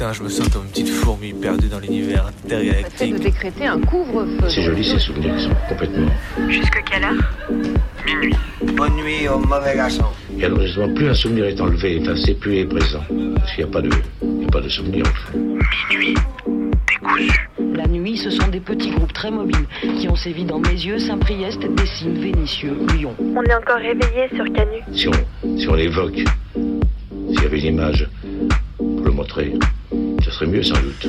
Putain, je me sens comme une petite fourmi perdue dans l'univers intergalactique. de décréter un couvre-feu. C'est joli ces souvenirs qui sont complètement. Jusque quelle heure? Minuit. Bonne nuit au mauvais garçon. Et alors justement, plus un souvenir est enlevé, enfin, c'est plus est présent. Parce qu'il n'y a pas de, il y a pas de souvenir. Enfin. Minuit. Décousu. La nuit, ce sont des petits groupes très mobiles qui ont sévi dans mes yeux, Saint-Priest, Dessines, Vénitieux, Lyon. On est encore réveillé sur Canu. Si on, si on l'évoque, s'il y avait une image pour le montrer, mieux sans doute.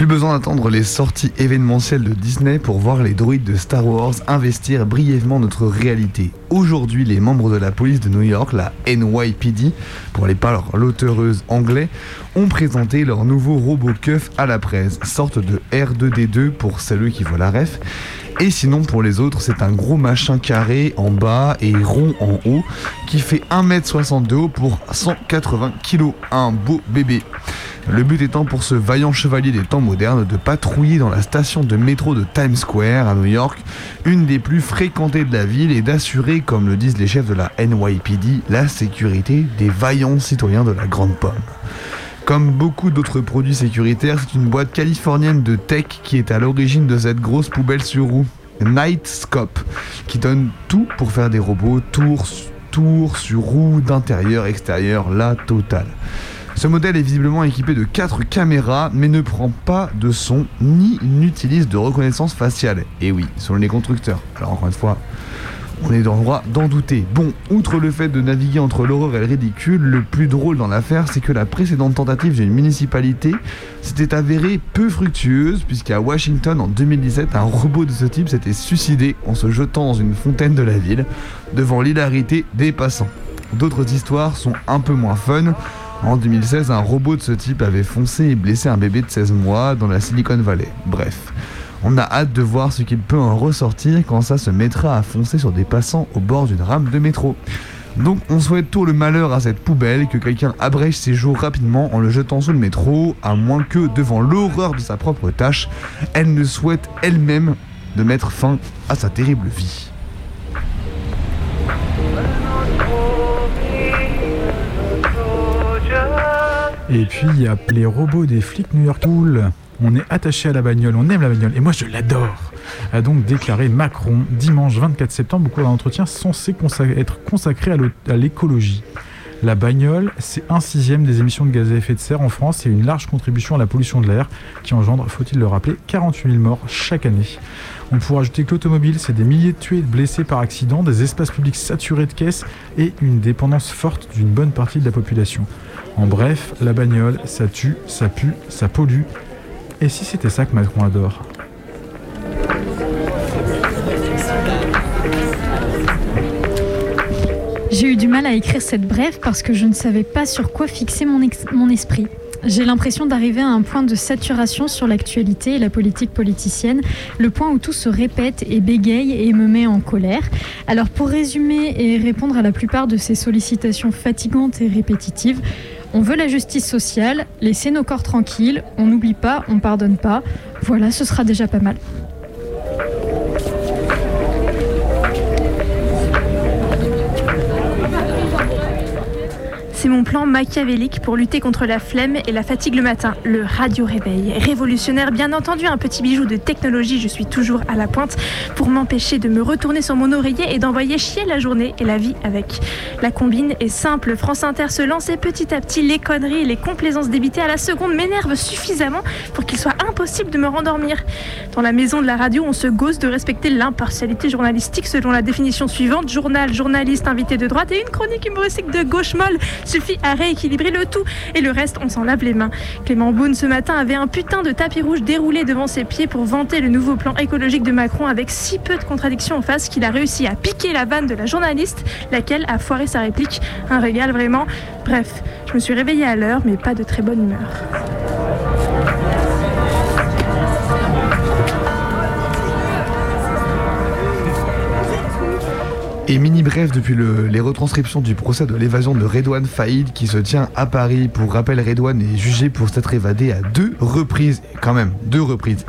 Plus besoin d'attendre les sorties événementielles de Disney pour voir les droïdes de Star Wars investir brièvement notre réalité. Aujourd'hui, les membres de la police de New York, la NYPD, pour les parler l'auteureuses anglais, ont présenté leur nouveau robot keuf à la presse, sorte de R2D2 pour celles qui voient la ref. Et sinon, pour les autres, c'est un gros machin carré en bas et rond en haut qui fait 1m60 de haut pour 180 kg. Un beau bébé. Le but étant pour ce vaillant chevalier des temps modernes de patrouiller dans la station de métro de Times Square à New York, une des plus fréquentées de la ville, et d'assurer, comme le disent les chefs de la NYPD, la sécurité des vaillants citoyens de la Grande Pomme. Comme beaucoup d'autres produits sécuritaires, c'est une boîte californienne de tech qui est à l'origine de cette grosse poubelle sur roue, Nightscope, qui donne tout pour faire des robots, tours, tours sur roue, d'intérieur, extérieur, la totale. Ce modèle est visiblement équipé de 4 caméras, mais ne prend pas de son ni n'utilise de reconnaissance faciale. Et oui, selon les constructeurs. Alors encore une fois, on est dans le droit d'en douter. Bon, outre le fait de naviguer entre l'horreur et le ridicule, le plus drôle dans l'affaire, c'est que la précédente tentative d'une municipalité s'était avérée peu fructueuse, puisqu'à Washington, en 2017, un robot de ce type s'était suicidé en se jetant dans une fontaine de la ville, devant l'hilarité des passants. D'autres histoires sont un peu moins fun. En 2016, un robot de ce type avait foncé et blessé un bébé de 16 mois dans la Silicon Valley. Bref. On a hâte de voir ce qu'il peut en ressortir quand ça se mettra à foncer sur des passants au bord d'une rame de métro. Donc on souhaite tout le malheur à cette poubelle, que quelqu'un abrège ses jours rapidement en le jetant sous le métro, à moins que, devant l'horreur de sa propre tâche, elle ne souhaite elle-même de mettre fin à sa terrible vie. Et puis il y a les robots des flics New York Cool. On est attaché à la bagnole, on aime la bagnole, et moi je l'adore a donc déclaré Macron dimanche 24 septembre au cours d'un entretien censé être consacré à l'écologie. La bagnole, c'est un sixième des émissions de gaz à effet de serre en France et une large contribution à la pollution de l'air qui engendre, faut-il le rappeler, 48 000 morts chaque année. On pourrait ajouter que l'automobile, c'est des milliers de tués et de blessés par accident, des espaces publics saturés de caisses et une dépendance forte d'une bonne partie de la population. En bref, la bagnole, ça tue, ça pue, ça pollue. Et si c'était ça que Macron adore J'ai eu du mal à écrire cette brève parce que je ne savais pas sur quoi fixer mon, mon esprit. J'ai l'impression d'arriver à un point de saturation sur l'actualité et la politique politicienne, le point où tout se répète et bégaye et me met en colère. Alors pour résumer et répondre à la plupart de ces sollicitations fatigantes et répétitives, on veut la justice sociale, laisser nos corps tranquilles, on n'oublie pas, on pardonne pas. Voilà, ce sera déjà pas mal. Mon plan machiavélique pour lutter contre la flemme et la fatigue le matin, le radio-réveil. Révolutionnaire, bien entendu, un petit bijou de technologie, je suis toujours à la pointe pour m'empêcher de me retourner sur mon oreiller et d'envoyer chier la journée et la vie avec. La combine est simple, France Inter se lance et petit à petit, les conneries et les complaisances débitées à la seconde m'énervent suffisamment pour qu'il soit impossible de me rendormir. Dans la maison de la radio, on se gosse de respecter l'impartialité journalistique selon la définition suivante journal, journaliste, invité de droite et une chronique humoristique de gauche molle suffit à le tout et le reste, on s'en lave les mains. Clément Beaune ce matin avait un putain de tapis rouge déroulé devant ses pieds pour vanter le nouveau plan écologique de Macron avec si peu de contradictions en face qu'il a réussi à piquer la vanne de la journaliste, laquelle a foiré sa réplique. Un régal vraiment. Bref, je me suis réveillée à l'heure, mais pas de très bonne humeur. Et mini bref depuis le- les retranscriptions du procès de l'évasion de Redouane Faïd qui se tient à Paris. Pour rappel, Redouane est jugé pour s'être évadé à deux reprises, quand même deux reprises.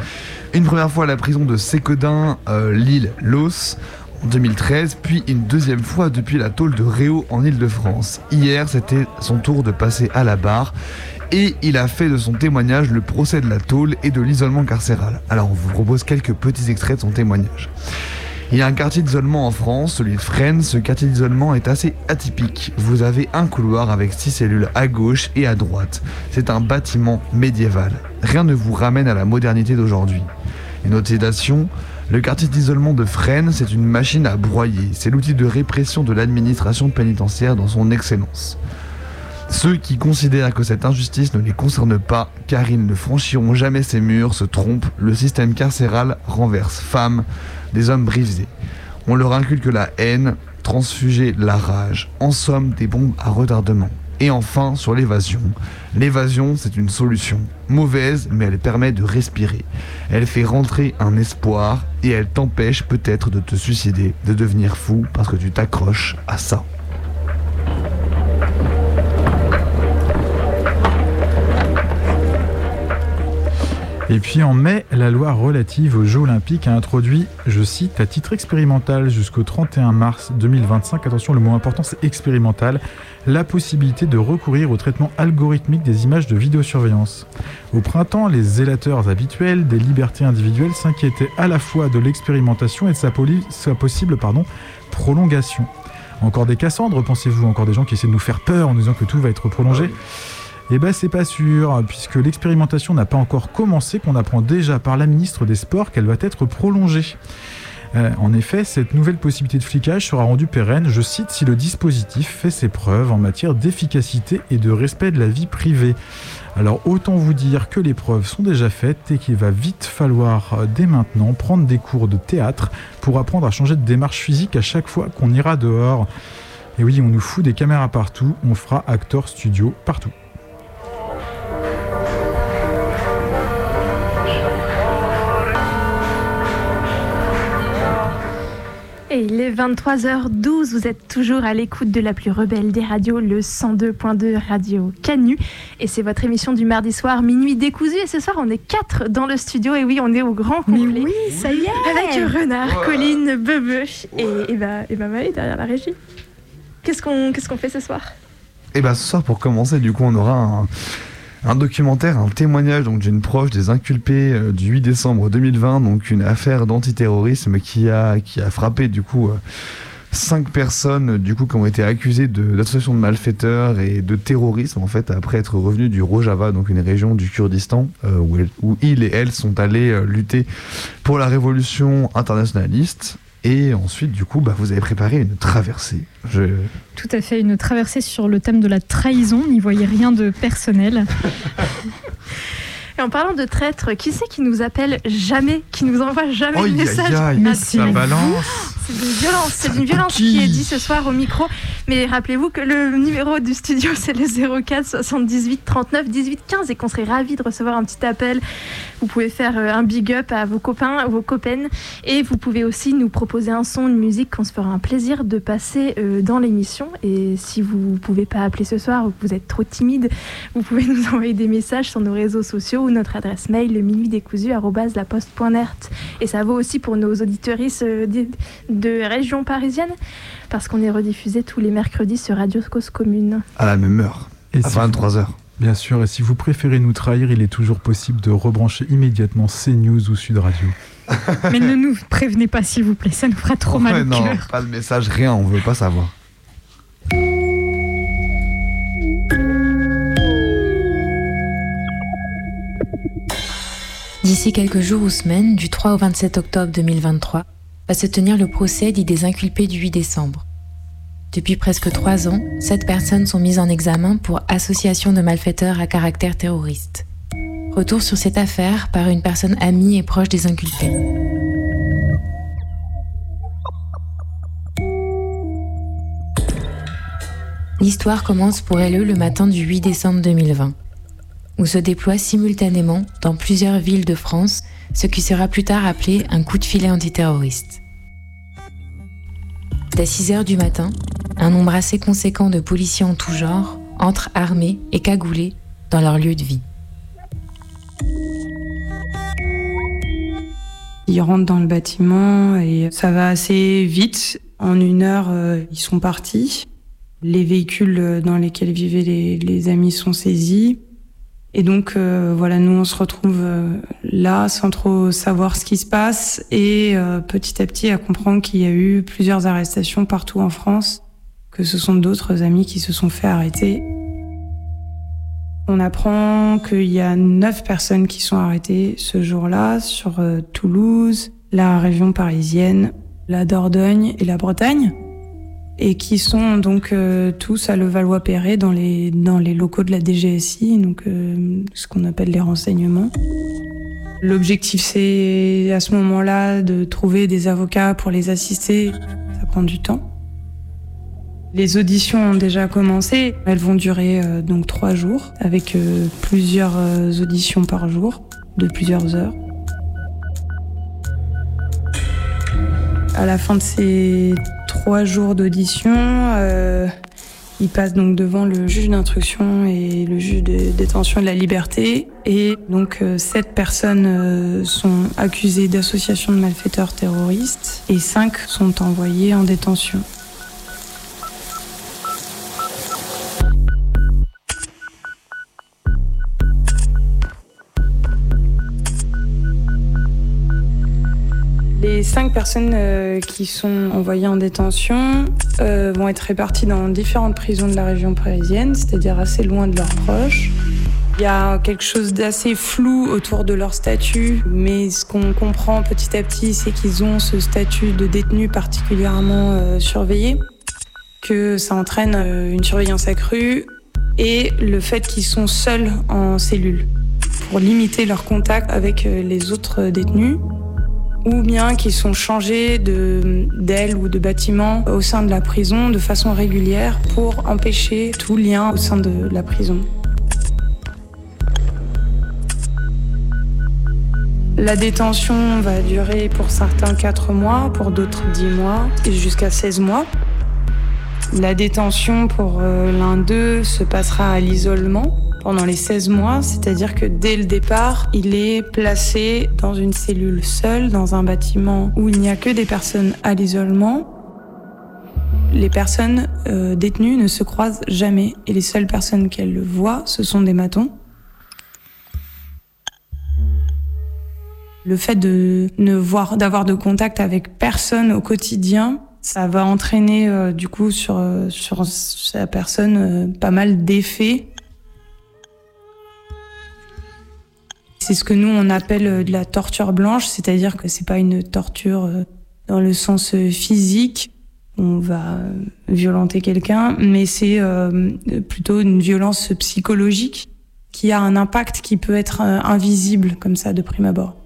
Une première fois à la prison de Séquedin, euh, l'île Los en 2013, puis une deuxième fois depuis la tôle de Réau en Île-de-France. Hier, c'était son tour de passer à la barre. Et il a fait de son témoignage le procès de la tôle et de l'isolement carcéral. Alors on vous propose quelques petits extraits de son témoignage. Il y a un quartier d'isolement en France, celui de Fresnes. Ce quartier d'isolement est assez atypique. Vous avez un couloir avec six cellules à gauche et à droite. C'est un bâtiment médiéval. Rien ne vous ramène à la modernité d'aujourd'hui. Une autre. Le quartier d'isolement de Fresnes, c'est une machine à broyer. C'est l'outil de répression de l'administration pénitentiaire dans son excellence. Ceux qui considèrent que cette injustice ne les concerne pas, car ils ne franchiront jamais ces murs, se trompent. Le système carcéral renverse femmes, des hommes brisés. On leur inculque la haine, transfuger la rage. En somme, des bombes à retardement. Et enfin, sur l'évasion. L'évasion, c'est une solution. Mauvaise, mais elle permet de respirer. Elle fait rentrer un espoir et elle t'empêche peut-être de te suicider, de devenir fou parce que tu t'accroches à ça. Et puis en mai, la loi relative aux Jeux Olympiques a introduit, je cite, à titre expérimental jusqu'au 31 mars 2025, attention le mot important c'est expérimental, la possibilité de recourir au traitement algorithmique des images de vidéosurveillance. Au printemps, les zélateurs habituels des libertés individuelles s'inquiétaient à la fois de l'expérimentation et de sa, possible prolongation. Encore des Cassandres, pensez-vous? Encore des gens qui essaient de nous faire peur en disant que tout va être prolongé? Eh ben c'est pas sûr, puisque l'expérimentation n'a pas encore commencé, qu'on apprend déjà par la ministre des Sports qu'elle va être prolongée. Euh, en effet, cette nouvelle possibilité de flicage sera rendue pérenne, je cite, si le dispositif fait ses preuves en matière d'efficacité et de respect de la vie privée. Alors autant vous dire que les preuves sont déjà faites et qu'il va vite falloir euh, dès maintenant prendre des cours de théâtre pour apprendre à changer de démarche physique à chaque fois qu'on ira dehors. Et oui, on nous fout des caméras partout, on fera acteur studio partout. Et il est 23h12, vous êtes toujours à l'écoute de la plus rebelle des radios, le 102.2 Radio Canu. Et c'est votre émission du mardi soir, minuit décousu. Et ce soir, on est quatre dans le studio. Et oui, on est au grand complet. oui, ça y est. Avec Renard, Colline, Bebe et, et, bah, et bah derrière la régie. Qu'est-ce qu'on qu'est-ce qu'on fait ce soir? Et bah ce soir pour commencer du coup on aura un, un documentaire, un témoignage donc d'une proche des inculpés euh, du 8 décembre 2020, donc une affaire d'antiterrorisme qui a, frappé du coup euh, cinq personnes qui ont été accusées d'association de, malfaiteurs et de terrorisme en fait après être revenus du Rojava, donc une région du Kurdistan euh, où, où ils et elles sont allés lutter pour la révolution internationaliste. Et ensuite, du coup, bah, vous avez préparé une traversée. Je... Tout à fait, une traversée sur le thème de la trahison. N'y voyez rien de personnel. Et en parlant de traîtres, qui c'est qui nous appelle jamais, qui nous envoie jamais Aïe, de message aïe, ça c'est- balance. C'est d'une violence, c'est d'une violence qui est dit ce soir au micro. Mais rappelez-vous que le numéro du studio c'est le 04 78 39 18 15 et qu'on serait ravis de recevoir un petit appel. Vous pouvez faire euh, un big up à vos copains, vos copaines et vous pouvez aussi nous proposer un son, une musique qu'on se fera un plaisir de passer euh, dans l'émission. Et si vous pouvez pas appeler ce soir ou que vous êtes trop timide, vous pouvez nous envoyer des messages sur nos réseaux sociaux notre adresse mail le minuit décousu Et ça vaut aussi pour nos auditorices euh, de, région parisienne parce qu'on est rediffusé tous les mercredis sur Radio Cause Commune. À la même heure. à 23h. Bien sûr, et si vous préférez nous trahir, il est toujours possible de rebrancher immédiatement CNews ou Sud Radio. Mais ne nous prévenez pas, s'il vous plaît, ça nous fera trop mal au non, cœur. pas de message, rien, on veut pas savoir. D'ici quelques jours ou semaines, du 3 au 27 octobre 2023, va se tenir le procès dit des inculpés du 8 décembre. Depuis presque trois ans, sept personnes sont mises en examen pour association de malfaiteurs à caractère terroriste. Retour sur cette affaire par une personne amie et proche des inculpés. L'histoire commence pour elle le matin du 8 décembre 2020, où se déploie simultanément dans plusieurs villes de France ce qui sera plus tard appelé un coup de filet antiterroriste. Dès 6 heures du matin, un nombre assez conséquent de policiers en tout genre entrent armés et cagoulés dans leur lieu de vie. Ils rentrent dans le bâtiment et ça va assez vite. En une heure, euh, ils sont partis. Les véhicules dans lesquels vivaient les amis sont saisis. Et donc euh, voilà, nous on se retrouve euh, là sans trop savoir ce qui se passe et euh, petit à petit à comprendre qu'il y a eu plusieurs arrestations partout en France, que ce sont d'autres amis qui se sont fait arrêter. On apprend qu'il y a neuf personnes qui sont arrêtées ce jour-là sur Toulouse, la région parisienne, la Dordogne et la Bretagne et qui sont donc euh, tous à Levallois-Perret dans les, dans les locaux de la DGSI, donc euh, ce qu'on appelle les renseignements. L'objectif, c'est à ce moment-là de trouver des avocats pour les assister. Ça prend du temps. Les auditions ont déjà commencé. Elles vont durer euh, donc trois jours, avec plusieurs auditions par jour, de plusieurs heures. À la fin de ces trois jours d'audition, euh, il passe donc devant le juge d'instruction et le juge de détention de la liberté. Et donc euh, sept personnes euh, sont accusées d'association de malfaiteurs terroristes et cinq sont envoyées en détention. Les cinq personnes euh, qui sont envoyées en détention euh, vont être réparties dans différentes prisons de la région parisienne, c'est-à-dire assez loin de leurs proches. Il y a quelque chose d'assez flou autour de leur statut, mais ce qu'on comprend petit à petit, c'est qu'ils ont ce statut de détenu particulièrement euh, surveillé, que ça entraîne une surveillance accrue et le fait qu'ils sont seuls en cellule pour limiter leur contact avec les autres détenus ou bien qu'ils sont changés d'aile ou de bâtiment au sein de la prison de façon régulière pour empêcher tout lien au sein de la prison. La détention va durer pour certains 4 mois, pour d'autres 10 mois et jusqu'à 16 mois. La détention pour euh, l'un d'eux se passera à l'isolement pendant les 16 mois, c'est-à-dire que dès le départ, il est placé dans une cellule seule, dans un bâtiment où il n'y a que des personnes à l'isolement. Les personnes euh, détenues ne se croisent jamais et les seules personnes qu'elles voient, ce sont des matons. Le fait de ne voir, d'avoir de contact avec personne au quotidien, ça va entraîner euh, du coup sur euh, sur sa personne pas mal d'effets C'est ce que nous on appelle euh, de la torture blanche, c'est-à-dire que c'est pas une torture euh, dans le sens euh, physique, on va violenter quelqu'un, mais c'est plutôt une violence psychologique qui a un impact qui peut être invisible comme ça de prime abord.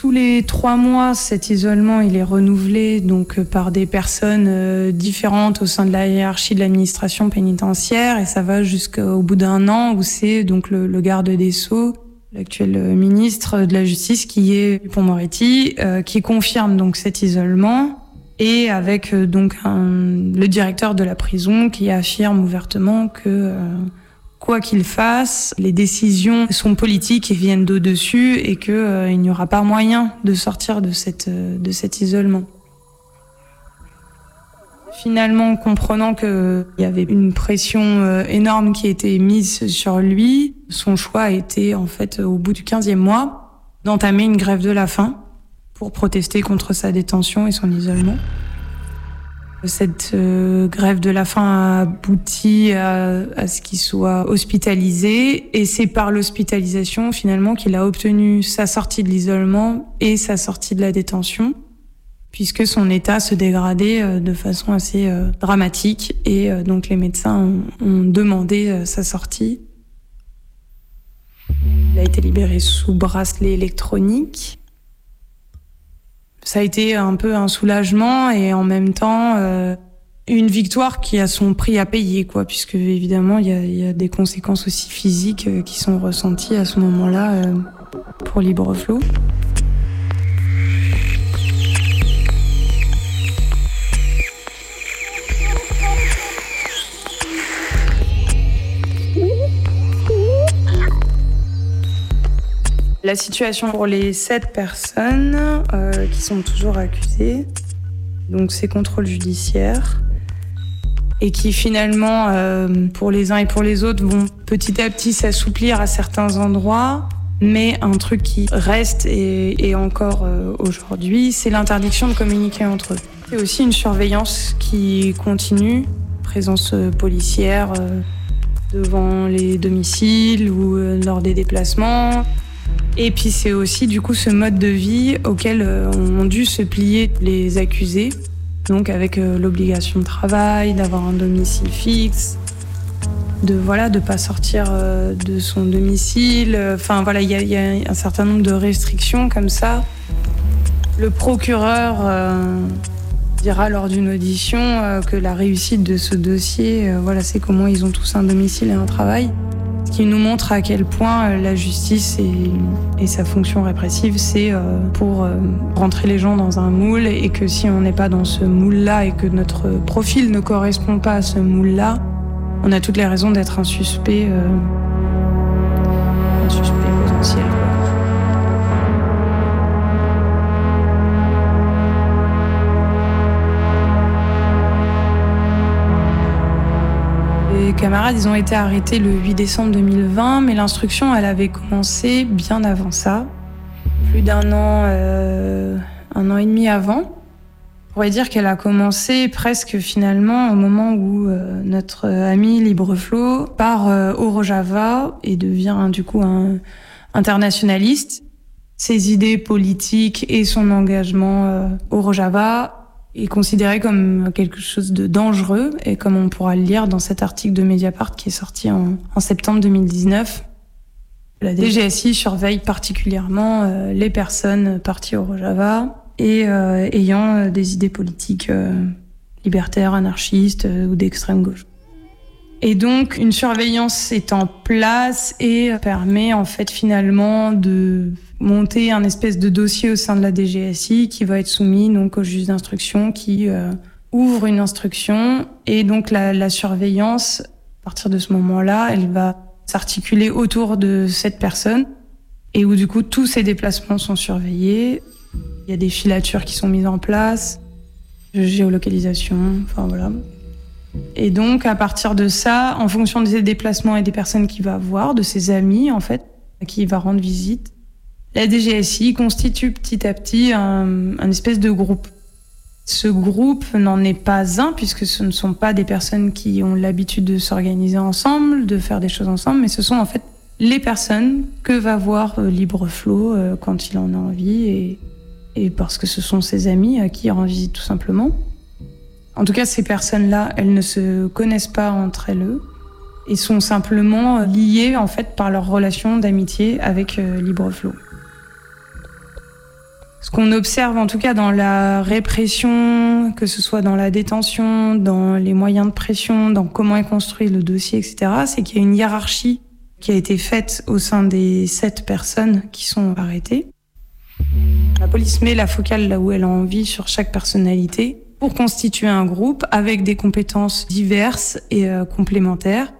Tous les trois mois, cet isolement il est renouvelé donc euh, par des personnes euh, différentes au sein de la hiérarchie de l'administration pénitentiaire et ça va jusqu'au bout d'un an où c'est donc le, garde des sceaux, l'actuel euh, ministre de la Justice qui est Dupont-Moretti, qui confirme donc cet isolement et avec donc le directeur de la prison qui affirme ouvertement que quoi qu'il fasse, les décisions sont politiques et viennent d'au-dessus et qu'il euh, n'y aura pas moyen de sortir de, cette, euh, de cet isolement. Finalement, comprenant qu'il y avait une pression euh, énorme qui était mise sur lui, son choix a été, en fait, au bout du 15e mois, d'entamer une grève de la faim pour protester contre sa détention et son isolement. Cette euh, grève de la faim a abouti à, à ce qu'il soit hospitalisé. Et c'est par l'hospitalisation finalement qu'il a obtenu sa sortie de l'isolement et sa sortie de la détention puisque son état se dégradait euh, de façon assez euh, dramatique. Et donc les médecins ont, ont demandé sa sortie. Il a été libéré sous bracelet électronique ça a été un peu un soulagement et en même temps euh, une victoire qui a son prix à payer, quoi, puisque évidemment il y a, y a, des conséquences aussi physiques euh, qui sont ressenties à ce moment-là euh, pour Libreflow. La situation pour les sept personnes euh, qui sont toujours accusées, donc c'est contrôle judiciaire, et qui finalement, euh, pour les uns et pour les autres, vont petit à petit s'assouplir à certains endroits. Mais un truc qui reste et, encore euh, aujourd'hui, c'est l'interdiction de communiquer entre eux. C'est aussi une surveillance qui continue, présence policière devant les domiciles ou lors des déplacements. Et puis c'est aussi du coup ce mode de vie auquel euh, ont dû se plier les accusés, donc avec euh, l'obligation de travail, d'avoir un domicile fixe, de voilà de pas sortir euh, de son domicile. Enfin voilà, il y, a un certain nombre de restrictions comme ça. Le procureur dira lors d'une audition que la réussite de ce dossier, voilà, c'est comment ils ont tous un domicile et un travail qui nous montre à quel point la justice et, et sa fonction répressive, c'est euh, pour euh, rentrer les gens dans un moule et que si on n'est pas dans ce moule-là et que notre profil ne correspond pas à ce moule-là, on a toutes les raisons d'être un suspect, camarades, ils ont été arrêtés le 8 décembre 2020, mais l'instruction, elle avait commencé bien avant ça, plus d'un an, euh, un an et demi avant. On pourrait dire qu'elle a commencé presque finalement au moment où euh, notre ami Libreflow part euh, au Rojava et devient du coup un internationaliste. Ses idées politiques et son engagement euh, au Rojava est considéré comme quelque chose de dangereux et comme on pourra le lire dans cet article de Mediapart qui est sorti en, septembre 2019. La DGSI surveille particulièrement euh, les personnes parties au Rojava et euh, ayant euh, des idées politiques libertaires, anarchistes ou d'extrême gauche. Et donc une surveillance est en place et permet en fait finalement de monter un espèce de dossier au sein de la DGSI qui va être soumis donc au juge d'instruction qui euh, ouvre une instruction. Et donc la, la surveillance à partir de ce moment-là elle va s'articuler autour de cette personne. Et où du coup tous ces déplacements sont surveillés. Il y a des filatures qui sont mises en place géolocalisation enfin voilà. Et donc, à partir de ça, en fonction des déplacements et des personnes qu'il va voir, de ses amis, en fait, à qui il va rendre visite, la DGSI constitue petit à petit un, un espèce de groupe. Ce groupe n'en est pas un, puisque ce ne sont pas des personnes qui ont l'habitude de s'organiser ensemble, de faire des choses ensemble, mais ce sont en fait les personnes que va voir euh, Libreflow euh, quand il en a envie, et, et parce que ce sont ses amis à qui il rend visite tout simplement. En tout cas, ces personnes-là, elles ne se connaissent pas entre elles et sont simplement liées en fait par leur relation d'amitié avec euh, Libreflow. Ce qu'on observe en tout cas dans la répression, que ce soit dans la détention, dans les moyens de pression, dans comment est construit le dossier, etc., c'est qu'il y a une hiérarchie qui a été faite au sein des sept personnes qui sont arrêtées. La police met la focale là où elle a envie sur chaque personnalité pour constituer un groupe avec des compétences diverses et euh, complémentaires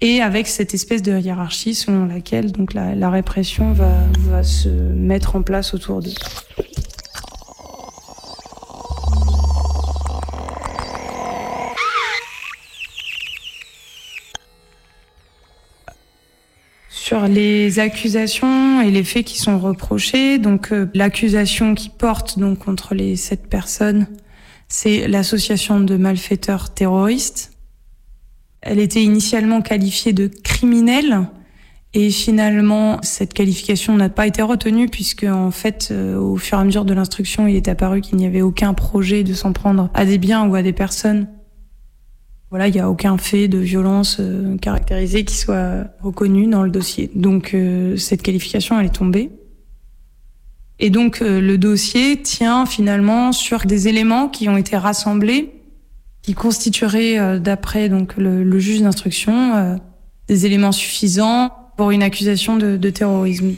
et avec cette espèce de hiérarchie selon laquelle donc la, répression va, se mettre en place autour d'eux. Sur les accusations et les faits qui sont reprochés, donc euh, l'accusation qui porte donc contre les sept personnes, c'est l'association de malfaiteurs terroristes elle était initialement qualifiée de criminelle et finalement, cette qualification n'a pas été retenue puisque, en fait, euh, au fur et à mesure de l'instruction, il est apparu qu'il n'y avait aucun projet de s'en prendre à des biens ou à des personnes. Voilà, il n'y a aucun fait de violence euh, caractérisé qui soit reconnu dans le dossier. Donc, euh, cette qualification, elle est tombée. Et donc, le dossier tient finalement sur des éléments qui ont été rassemblés, qui constitueraient, d'après donc le, le juge d'instruction, des éléments suffisants pour une accusation de, de terrorisme.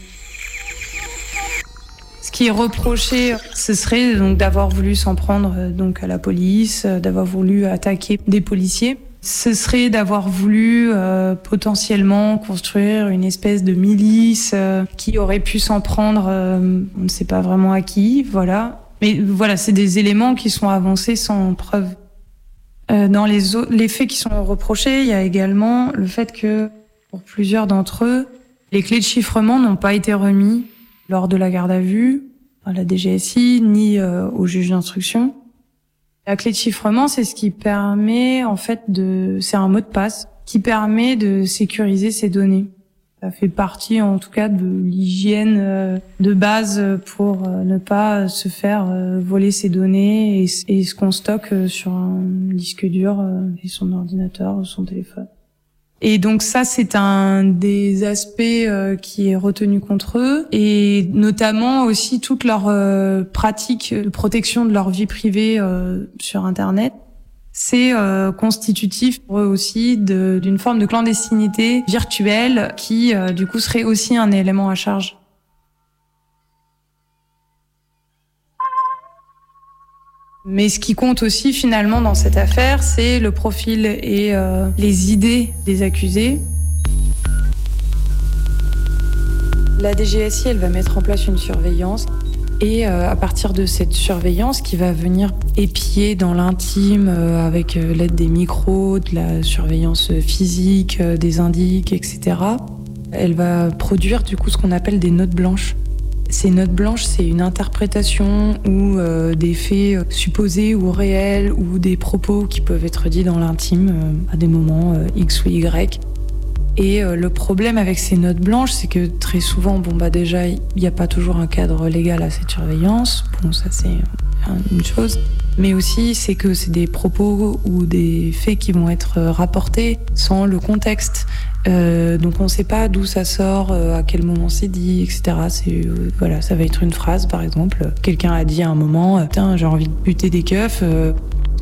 Ce qui est reproché, ce serait donc d'avoir voulu s'en prendre euh, donc à la police, euh, d'avoir voulu attaquer des policiers. Ce serait d'avoir voulu euh, potentiellement construire une espèce de milice euh, qui aurait pu s'en prendre, euh, on ne sait pas vraiment à qui, voilà. Mais voilà, c'est des éléments qui sont avancés sans preuve. Dans les, faits qui sont reprochés, il y a également le fait que pour plusieurs d'entre eux, les clés de chiffrement n'ont pas été remis lors de la garde à vue à la DGSI ni euh, au juge d'instruction. La clé de chiffrement, c'est ce qui permet en fait de, c'est un mot de passe qui permet de sécuriser ces données. Ça fait partie en tout cas de l'hygiène euh, de base pour euh, ne pas se faire voler ses données et, ce qu'on stocke sur un disque dur et son ordinateur son téléphone. Et donc ça, c'est un des aspects euh, qui est retenu contre eux, et notamment aussi toute leur euh, pratique de protection de leur vie privée euh, sur Internet. C'est constitutif pour eux aussi d'une forme de clandestinité virtuelle qui, du coup, serait aussi un élément à charge. Mais ce qui compte aussi finalement dans cette affaire, c'est le profil et euh, les idées des accusés. La DGSI, elle va mettre en place une surveillance et euh, à partir de cette surveillance qui va venir épier dans l'intime euh, avec euh, l'aide des micros, de la surveillance physique, des indices, etc., elle va produire du coup ce qu'on appelle des notes blanches. Ces notes blanches, c'est une interprétation ou des faits supposés ou réels ou des propos qui peuvent être dits dans l'intime à des moments X ou Y. Et euh, le problème avec ces notes blanches, c'est que très souvent, bon bah déjà, il n'y a pas toujours un cadre légal à cette surveillance. Bon, ça c'est une chose. Mais aussi, c'est que c'est des propos ou des faits qui vont être rapportés sans le contexte. Euh, donc on ne sait pas d'où ça sort, euh, à quel moment c'est dit, etc. C'est euh, voilà, ça va être une phrase par exemple. Quelqu'un a dit à un moment, tiens, j'ai envie de buter des keufs.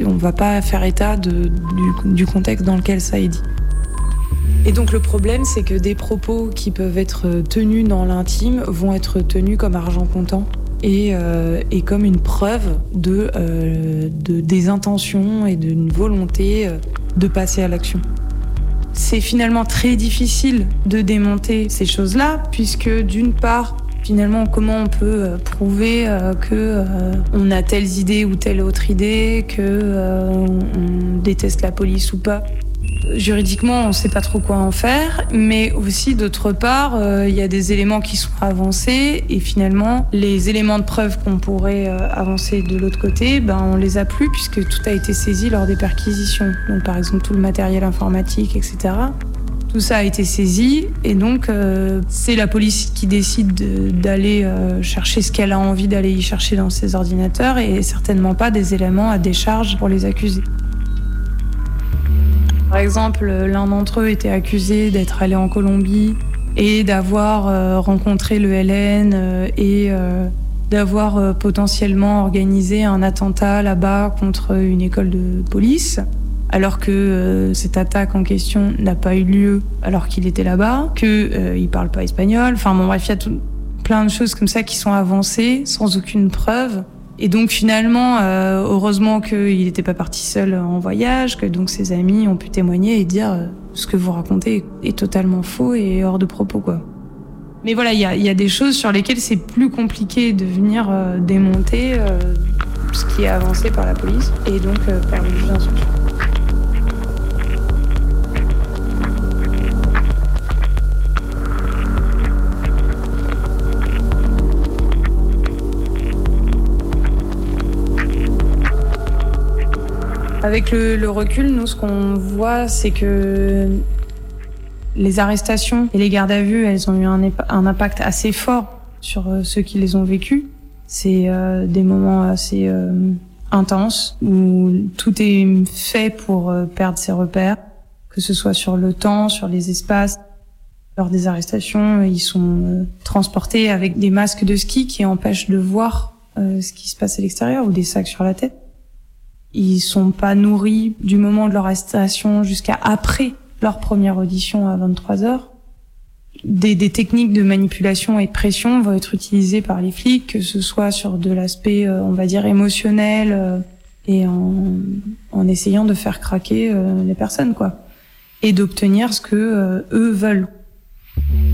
on va pas faire état du contexte dans lequel ça est dit. Et donc le problème, c'est que des propos qui peuvent être tenus dans l'intime vont être tenus comme argent comptant et, euh, comme une preuve de, euh, de des intentions et d'une volonté de passer à l'action. C'est finalement très difficile de démonter ces choses-là, puisque d'une part, finalement, comment on peut euh, prouver euh, que euh, on a telles idées ou telle autre idée, que euh, on déteste la police ou pas? Juridiquement, on ne sait pas trop quoi en faire, mais aussi d'autre part, il euh, y a des éléments qui sont avancés et finalement, les éléments de preuve qu'on pourrait euh, avancer de l'autre côté, ben on les a plus puisque tout a été saisi lors des perquisitions. Donc par exemple tout le matériel informatique, etc. Tout ça a été saisi et donc euh, c'est la police qui décide d'aller chercher ce qu'elle a envie d'aller y chercher dans ses ordinateurs et certainement pas des éléments à décharge pour les accusés. Par exemple, l'un d'entre eux était accusé d'être allé en Colombie et d'avoir euh, rencontré le LN euh, et euh, d'avoir potentiellement organisé un attentat là-bas contre une école de police, alors que cette attaque en question n'a pas eu lieu alors qu'il était là-bas, qu'il euh, parle pas espagnol. Enfin bon, bref, il y a tout, plein de choses comme ça qui sont avancées sans aucune preuve. Et donc finalement, euh, heureusement qu'il n'était pas parti seul en voyage, que donc ses amis ont pu témoigner et dire euh, ce que vous racontez est totalement faux et hors de propos quoi. Mais voilà, il y a, des choses sur lesquelles c'est plus compliqué de venir euh, démonter ce qui est avancé par la police et donc par le juge d'instruction. Avec le, recul, nous, ce qu'on voit, c'est que les arrestations et les gardes à vue, elles ont eu un, un impact assez fort sur euh, ceux qui les ont vécus. C'est euh, des moments assez euh, intenses où tout est fait pour perdre ses repères, que ce soit sur le temps, sur les espaces. Lors des arrestations, ils sont transportés avec des masques de ski qui empêchent de voir ce qui se passe à l'extérieur ou des sacs sur la tête. Ils sont pas nourris du moment de leur arrestation jusqu'à après leur première audition à 23 heures. Des, des, techniques de manipulation et de pression vont être utilisées par les flics, que ce soit sur de l'aspect, euh, on va dire, émotionnel euh, et en, en, essayant de faire craquer euh, les personnes, quoi, et d'obtenir ce que eux veulent.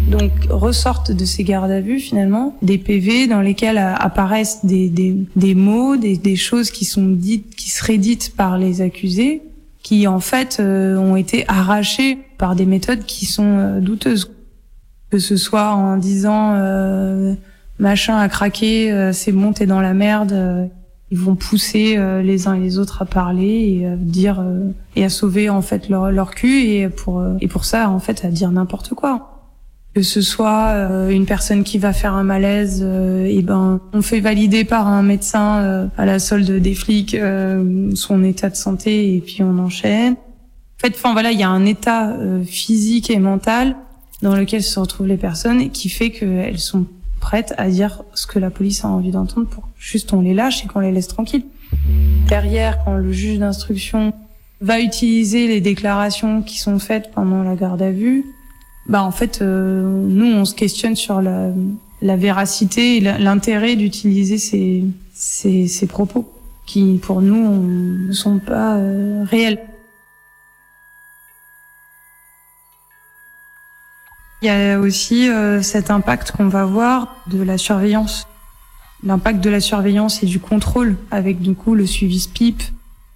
Donc ressortent de ces gardes à vue finalement des PV dans lesquels apparaissent des, des, des mots, des, des, choses qui sont dites, qui seraient dites par les accusés, qui en fait euh, ont été arrachées par des méthodes qui sont euh, douteuses. Que ce soit en disant euh, machin a craqué, c'est bon t'es dans la merde. ils vont pousser les uns et les autres à parler et à dire et à sauver en fait leur, leur cul et pour et pour ça en fait à dire n'importe quoi que ce soit euh, une personne qui va faire un malaise, euh, et ben on fait valider par un médecin euh, à la solde des flics son état de santé et puis on enchaîne. En fait, enfin voilà, il y a un état physique et mental dans lequel se retrouvent les personnes et qui fait qu'elles sont prêtes à dire ce que la police a envie d'entendre pour juste on les lâche et qu'on les laisse tranquilles. Derrière, quand le juge d'instruction va utiliser les déclarations qui sont faites pendant la garde à vue, bah en fait, euh, nous on se questionne sur la, la véracité et l'intérêt d'utiliser ces, ces, ces, propos qui pour nous ne sont pas euh, réels. Il y a aussi euh, cet impact qu'on va voir de la surveillance. L'impact de la surveillance et du contrôle avec du coup le suivi SPIP,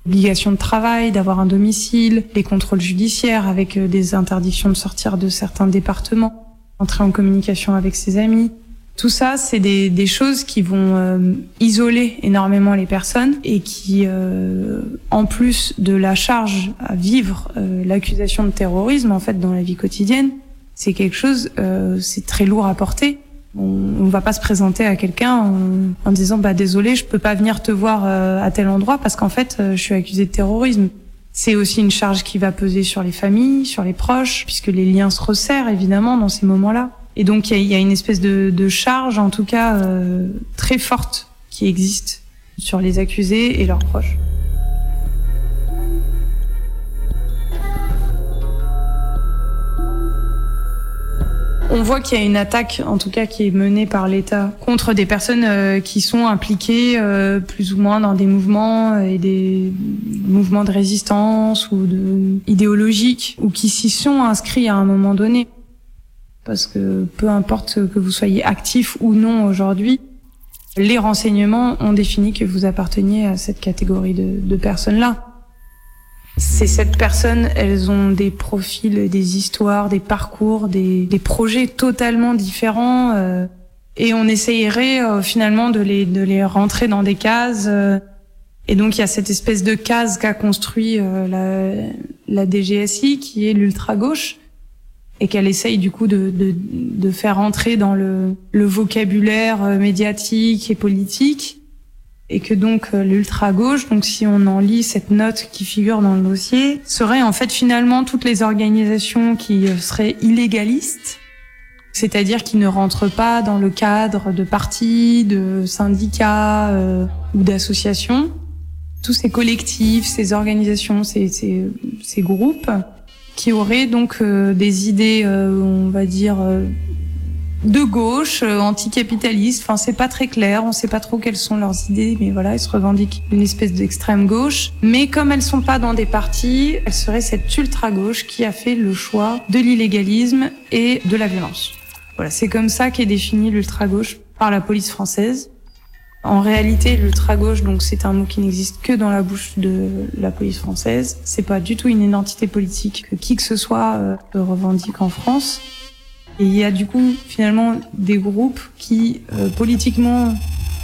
Obligation de travail, d'avoir un domicile, les contrôles judiciaires avec euh, des interdictions de sortir de certains départements, entrer en communication avec ses amis. Tout ça, c'est des, des, choses qui vont euh, isoler énormément les personnes et qui, euh, en plus de la charge à vivre l'accusation de terrorisme, en fait, dans la vie quotidienne, c'est quelque chose, c'est très lourd à porter on, va pas se présenter à quelqu'un en, disant bah désolé, je peux pas venir te voir euh, à tel endroit parce qu'en fait euh, je suis accusé de terrorisme. C'est aussi une charge qui va peser sur les familles, sur les proches, puisque les liens se resserrent évidemment dans ces moments-là. Et donc il y, a, une espèce de, de charge, en tout cas euh, très forte, qui existe sur les accusés et leurs proches. On voit qu'il y a une attaque, en tout cas, qui est menée par l'État contre des personnes euh, qui sont impliquées euh, plus ou moins dans des mouvements euh, et des mouvements de résistance ou de idéologiques ou qui s'y sont inscrits à un moment donné. Parce que peu importe que vous soyez actif ou non aujourd'hui, les renseignements ont défini que vous apparteniez à cette catégorie de, de personnes-là. Ces sept personnes, elles ont des profils, des histoires, des parcours, des, des projets totalement différents. Euh, et on essayerait euh, finalement de les, de les rentrer dans des cases. Euh, et donc il y a cette espèce de case qu'a construit la, la DGSI, qui est l'ultra-gauche, et qu'elle essaye du coup de, de, de faire entrer dans le, le vocabulaire médiatique et politique et que donc euh, l'ultra-gauche, donc si on en lit cette note qui figure dans le dossier, serait en fait finalement toutes les organisations qui euh, seraient illégalistes, c'est-à-dire qui ne rentrent pas dans le cadre de partis, de syndicats euh, ou d'associations. Tous ces collectifs, ces organisations, ces, ces, ces groupes qui auraient donc des idées, on va dire, de gauche, euh, anticapitaliste. Enfin, c'est pas très clair. On sait pas trop quelles sont leurs idées, mais voilà, ils se revendiquent une espèce d'extrême gauche. Mais comme elles sont pas dans des partis, elles seraient cette ultra gauche qui a fait le choix de l'illégalisme et de la violence. Voilà, c'est comme ça qu'est défini l'ultra gauche par la police française. En réalité, l'ultra gauche, donc c'est un mot qui n'existe que dans la bouche de la police française. C'est pas du tout une identité politique que qui que ce soit euh, revendique en France. Et il y a du coup finalement des groupes qui euh, politiquement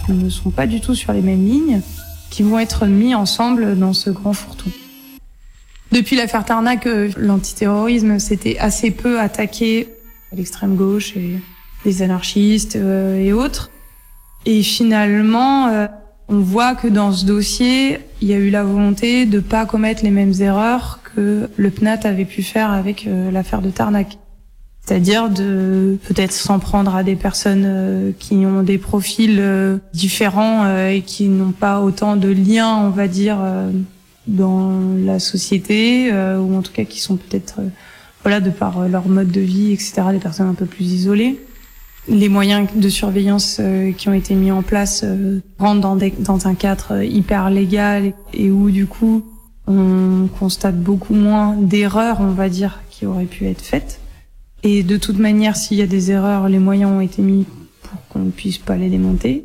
ne sont pas du tout sur les mêmes lignes, qui vont être mis ensemble dans ce grand fourre-tout. Depuis l'affaire Tarnac, euh, l'antiterrorisme s'était assez peu attaqué à l'extrême gauche et les anarchistes euh, et autres. Et finalement, euh, on voit que dans ce dossier, il y a eu la volonté de pas commettre les mêmes erreurs que le PNAT avait pu faire avec l'affaire de Tarnac. C'est-à-dire de peut-être s'en prendre à des personnes qui ont des profils différents et qui n'ont pas autant de liens, on va dire, dans la société euh, ou en tout cas qui sont peut-être euh, voilà de par euh, leur mode de vie etc des personnes un peu plus isolées. Les moyens de surveillance qui ont été mis en place rentrent dans, des, dans un cadre hyper légal et où du coup on constate beaucoup moins d'erreurs on va dire qui auraient pu être faites et de toute manière s'il y a des erreurs les moyens ont été mis pour qu'on ne puisse pas les démonter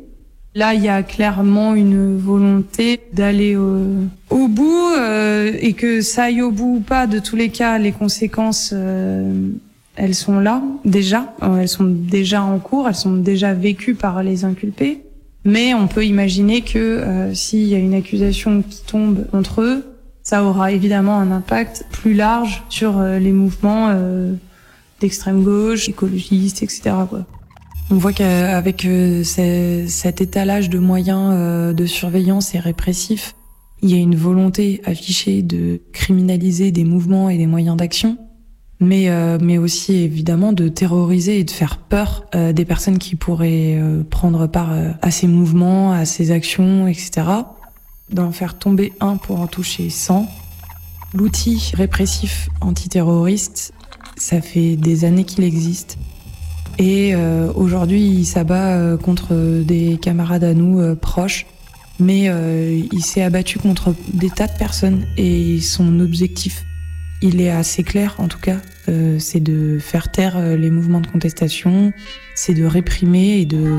Là, il y a clairement une volonté d'aller au, bout euh, et que ça aille au bout ou pas, de tous les cas, les conséquences, euh, elles sont là déjà, euh, elles sont déjà en cours, elles sont déjà vécues par les inculpés. Mais on peut imaginer que s'il y a une accusation qui tombe contre eux, ça aura évidemment un impact plus large sur les mouvements d'extrême gauche, écologistes, etc. Quoi. On voit qu'avec euh, cet étalage de moyens euh, de surveillance et répressif, il y a une volonté affichée de criminaliser des mouvements et des moyens d'action, mais, euh, mais aussi évidemment de terroriser et de faire peur des personnes qui pourraient prendre part à ces mouvements, à ces actions, etc. D'en faire tomber un pour en toucher 100. L'outil répressif antiterroriste, ça fait des années qu'il existe. Et euh, aujourd'hui, il s'abat euh, contre des camarades à nous euh, proches, mais il s'est abattu contre des tas de personnes et son objectif, il est assez clair en tout cas, c'est de faire taire les mouvements de contestation, c'est de réprimer et de,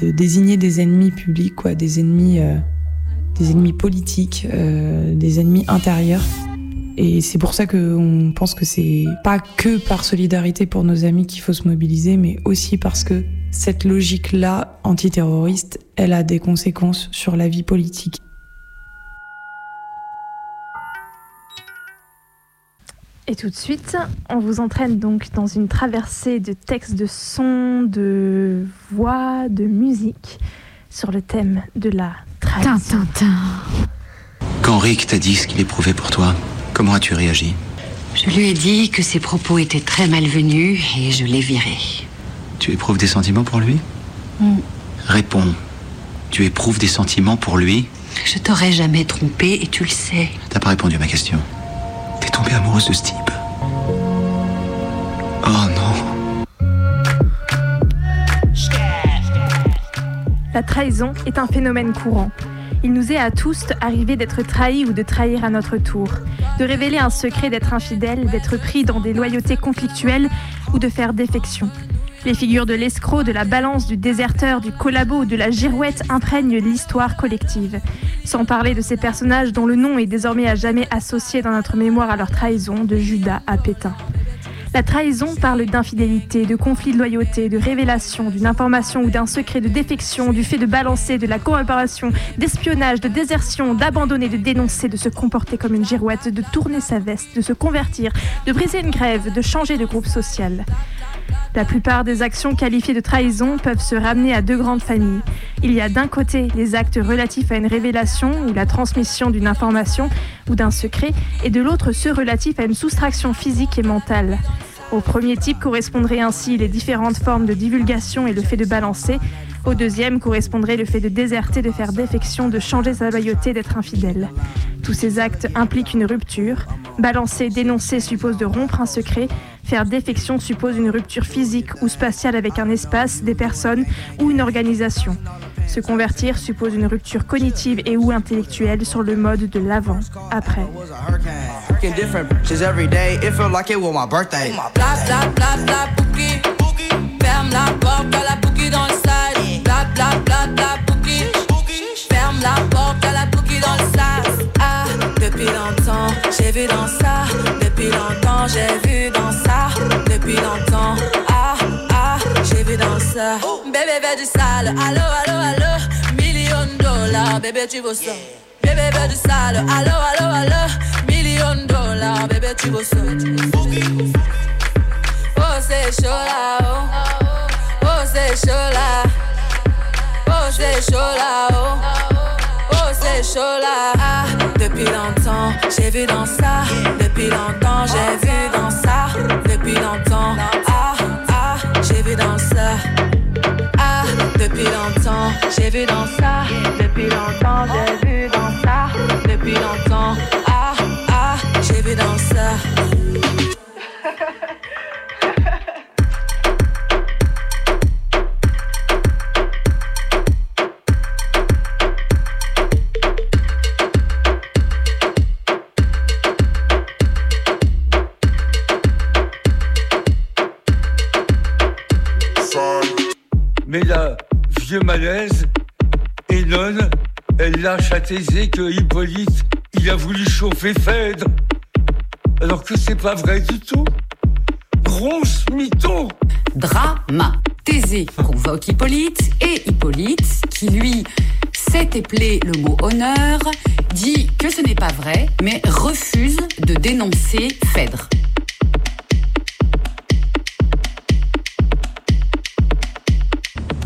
de, désigner des ennemis publics, quoi, des ennemis, des ennemis politiques, des ennemis intérieurs. Et c'est pour ça qu'on pense que c'est pas que par solidarité pour nos amis qu'il faut se mobiliser, mais aussi parce que cette logique-là, antiterroriste, elle a des conséquences sur la vie politique. Et tout de suite, on vous entraîne donc dans une traversée de textes, de sons, de voix, de musique sur le thème de la trahison. Quand Rick t'a dit ce qu'il éprouvait pour toi, Comment as-tu réagi Je lui ai dit que ses propos étaient très malvenus et je l'ai viré. Tu éprouves des sentiments pour lui mm. Réponds. Tu éprouves des sentiments pour lui Je t'aurais jamais trompé et tu le sais. T'as pas répondu à ma question. T'es tombée amoureuse de ce type. Oh non. La trahison est un phénomène courant. Il nous est à tous arrivé d'être trahis ou de trahir à notre tour, de révéler un secret, d'être infidèle, d'être pris dans des loyautés conflictuelles ou de faire défection. Les figures de l'escroc, de la balance, du déserteur, du collabo ou de la girouette imprègnent l'histoire collective. Sans parler de ces personnages dont le nom est désormais à jamais associé dans notre mémoire à leur trahison, de Judas à Pétain. La trahison parle d'infidélité, de conflit de loyauté, de révélation, d'une information ou d'un secret, de défection, du fait de balancer, de la collaboration, d'espionnage, de désertion, d'abandonner, de dénoncer, de se comporter comme une girouette, de tourner sa veste, de se convertir, de briser une grève, de changer de groupe social. La plupart des actions qualifiées de trahison peuvent se ramener à deux grandes familles. Il y a d'un côté les actes relatifs à une révélation ou la transmission d'une information ou d'un secret, et de l'autre ceux relatifs à une soustraction physique et mentale. Au premier type correspondraient ainsi les différentes formes de divulgation et le fait de balancer. Au deuxième correspondrait le fait de déserter, de faire défection, de changer sa loyauté, d'être infidèle. Tous ces actes impliquent une rupture. Balancer, dénoncer suppose de rompre un secret. Faire défection suppose une rupture physique ou spatiale avec un espace, des personnes ou une organisation. Se convertir suppose une rupture cognitive et ou intellectuelle sur le mode de l'avant-après. Ferme Bla bla bla bougie. Ferme la porte à la bougie dans le sas. Ah, depuis longtemps, j'ai vu dans ça. Depuis longtemps, j'ai vu dans ça. Depuis longtemps, ah, ah, j'ai vu dans ça. Bébé, bébé du sale. Allo, allo, allo. Million dollars. bébé, tu veux ça. Bébé veut du sale, allo, allo, allo. Million dollars, bébé, tu veux ça. Oh, c'est chaud là, oh. Oh, c'est chaud là. C'est chaud là, oh. Oh, c'est chaud là. Ah, depuis longtemps, j'ai vu dans ça. Depuis longtemps, j'ai vu dans ça. Depuis longtemps, ah, ah, j'ai vu dans ça. Ah, depuis longtemps, j'ai vu dans ça. Depuis longtemps, j'ai vu dans ça. Depuis longtemps, ah, ah, j'ai vu dans ça. Malaise, Enon, elle lâche à Thésée que Hippolyte, il a voulu chauffer Phèdre. Alors que c'est pas vrai du tout. Grosse mytho Drama. Thésée convoque Hippolyte et Hippolyte, qui lui s'est éplé le mot honneur, dit que ce n'est pas vrai, mais refuse de dénoncer Phèdre.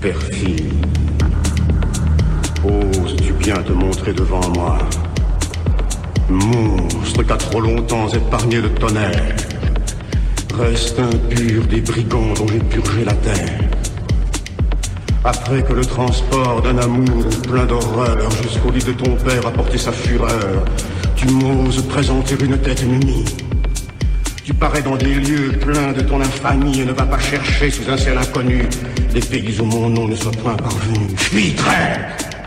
Perfide. Te montrer devant moi Monstre qu'a trop longtemps épargné le tonnerre. Reste impur des brigands dont j'ai purgé la terre. Après que le transport d'un amour plein d'horreur jusqu'au lit de ton père a porté sa fureur, tu m'oses présenter une tête ennemie. Tu parais dans des lieux pleins de ton infamie et ne vas pas chercher sous un ciel inconnu des pays où mon nom ne soit point parvenu. Fuis, traître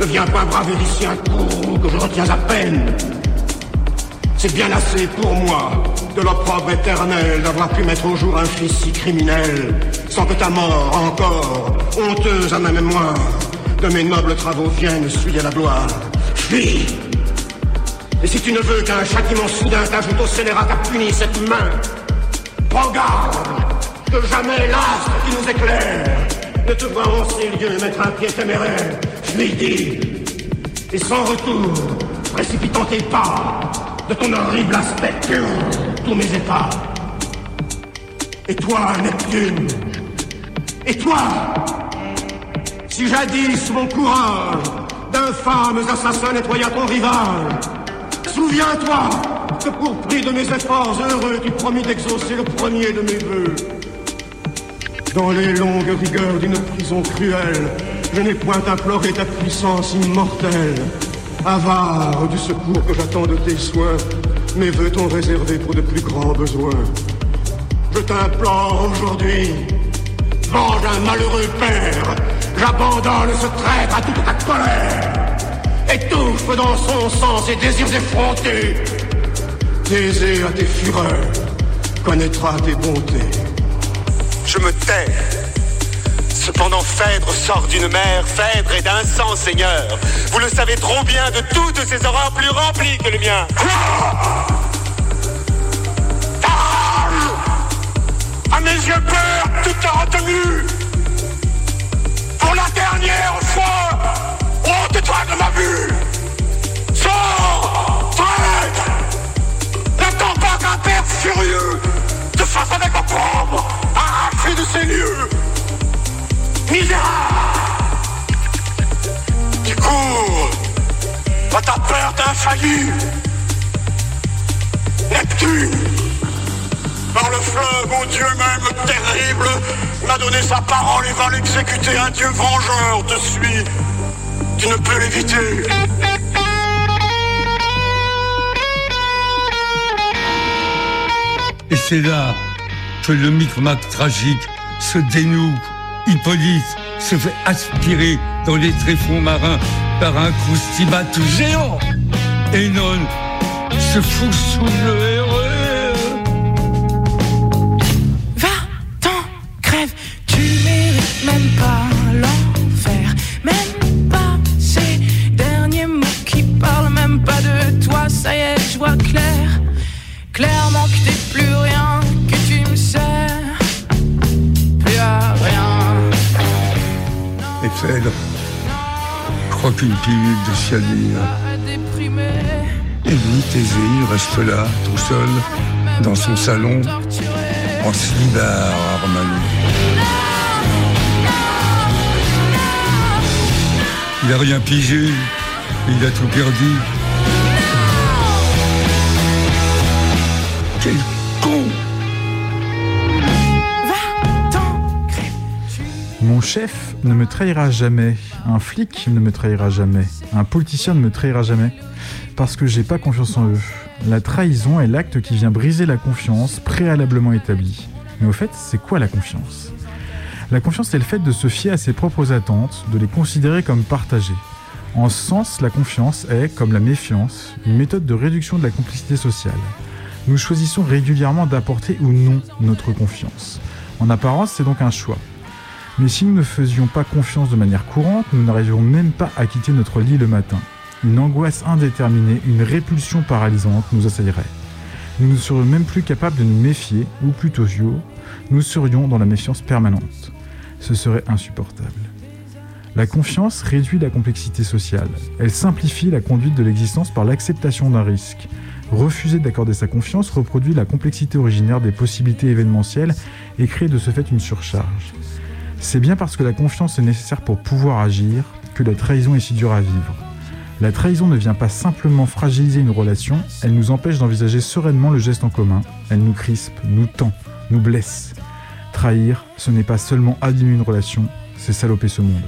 Ne viens pas braver ici un courroux que je retiens à peine. C'est bien assez pour moi de l'opprobre éternel d'avoir pu mettre au jour un fils si criminel, sans que ta mort encore, honteuse à ma mémoire, de mes nobles travaux vienne souiller la gloire. Fuis et si tu ne veux qu'un châtiment soudain t'ajoute au scélérat à punir cette main, prends garde que jamais l'astre qui nous éclaire ne te voit en ces lieux mettre un pied téméraire, et sans retour, précipitant tes pas de ton horrible aspect pur, tous mes états. Et toi, Neptune, et toi, si jadis mon courage d'infâmes assassins nettoya ton rivage, Souviens-toi que pour prix de mes efforts heureux, tu promis d'exaucer le premier de mes voeux. Dans les longues rigueurs d'une prison cruelle, je n'ai point imploré ta puissance immortelle. Avare du secours que j'attends de tes soins, mes voeux t'ont réservé pour de plus grands besoins. Je t'implore aujourd'hui, venge un malheureux père, j'abandonne ce traître à toute ta colère étouffe dans son sang ses désirs effrontés. Taisé à tes fureurs, connaîtra tes bontés. Je me tais. Cependant, Phèdre sort d'une mer, Phèdre est d'un sang, Seigneur. Vous le savez trop bien de toutes ces horreurs plus remplies que le mien. À mes yeux peur, tout a retenu. Pour la dernière fois, honte-toi de ma vue. Sors, traître. N'attends pas qu'un père furieux te fasse avec opprobre, arraché de ces lieux. Misérable. Tu cours. À ta peur t'a failli. Neptune. Par le fleuve, mon Dieu même terrible, m'a donné sa parole et va l'exécuter. Un Dieu vengeur te suit. Tu ne peux l'éviter. Et c'est là que le micmac tragique se dénoue. Hippolyte se fait aspirer dans les tréfonds marins par un croustibate géant. Et non se fout sous le pilule de. Et lui, Thésée, reste là, tout seul, dans son salon, en slibard Armani. Il a rien pigé, il a tout perdu. Chef ne me trahira jamais, un flic ne me trahira jamais, un politicien ne me trahira jamais, parce que j'ai pas confiance en eux. La trahison est l'acte qui vient briser la confiance préalablement établie. Mais au fait, c'est quoi la confiance? La confiance, c'est le fait de se fier à ses propres attentes, de les considérer comme partagées. En ce sens, la confiance est, comme la méfiance, une méthode de réduction de la complicité sociale. Nous choisissons régulièrement d'apporter ou non notre confiance. En apparence, c'est donc un choix. Mais si nous ne faisions pas confiance de manière courante, nous n'arrivions même pas à quitter notre lit le matin. Une angoisse indéterminée, une répulsion paralysante nous assaillerait. Nous ne serions même plus capables de nous méfier, ou plutôt nous serions dans la méfiance permanente. Ce serait insupportable. La confiance réduit la complexité sociale. Elle simplifie la conduite de l'existence par l'acceptation d'un risque. Refuser d'accorder sa confiance reproduit la complexité originaire des possibilités événementielles et crée de ce fait une surcharge. C'est bien parce que la confiance est nécessaire pour pouvoir agir que la trahison est si dure à vivre. La trahison ne vient pas simplement fragiliser une relation, elle nous empêche d'envisager sereinement le geste en commun, elle nous crispe, nous tend, nous blesse. Trahir, ce n'est pas seulement abîmer une relation, c'est saloper ce monde.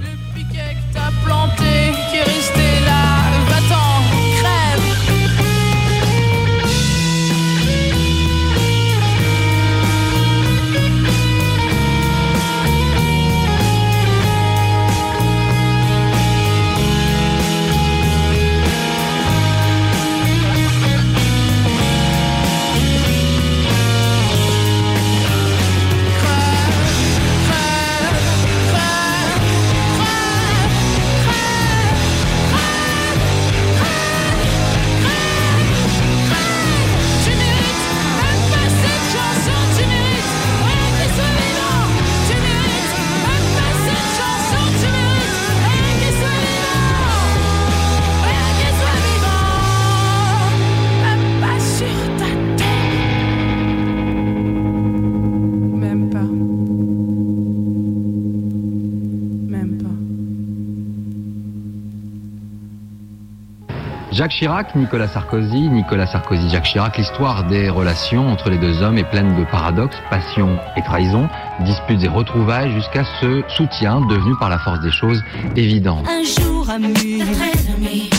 Jacques Chirac, Nicolas Sarkozy, Nicolas Sarkozy, Jacques Chirac, l'histoire des relations entre les deux hommes est pleine de paradoxes, passion et trahison, disputes et retrouvailles jusqu'à ce soutien devenu par la force des choses évident. Un jour ami, être ennemi.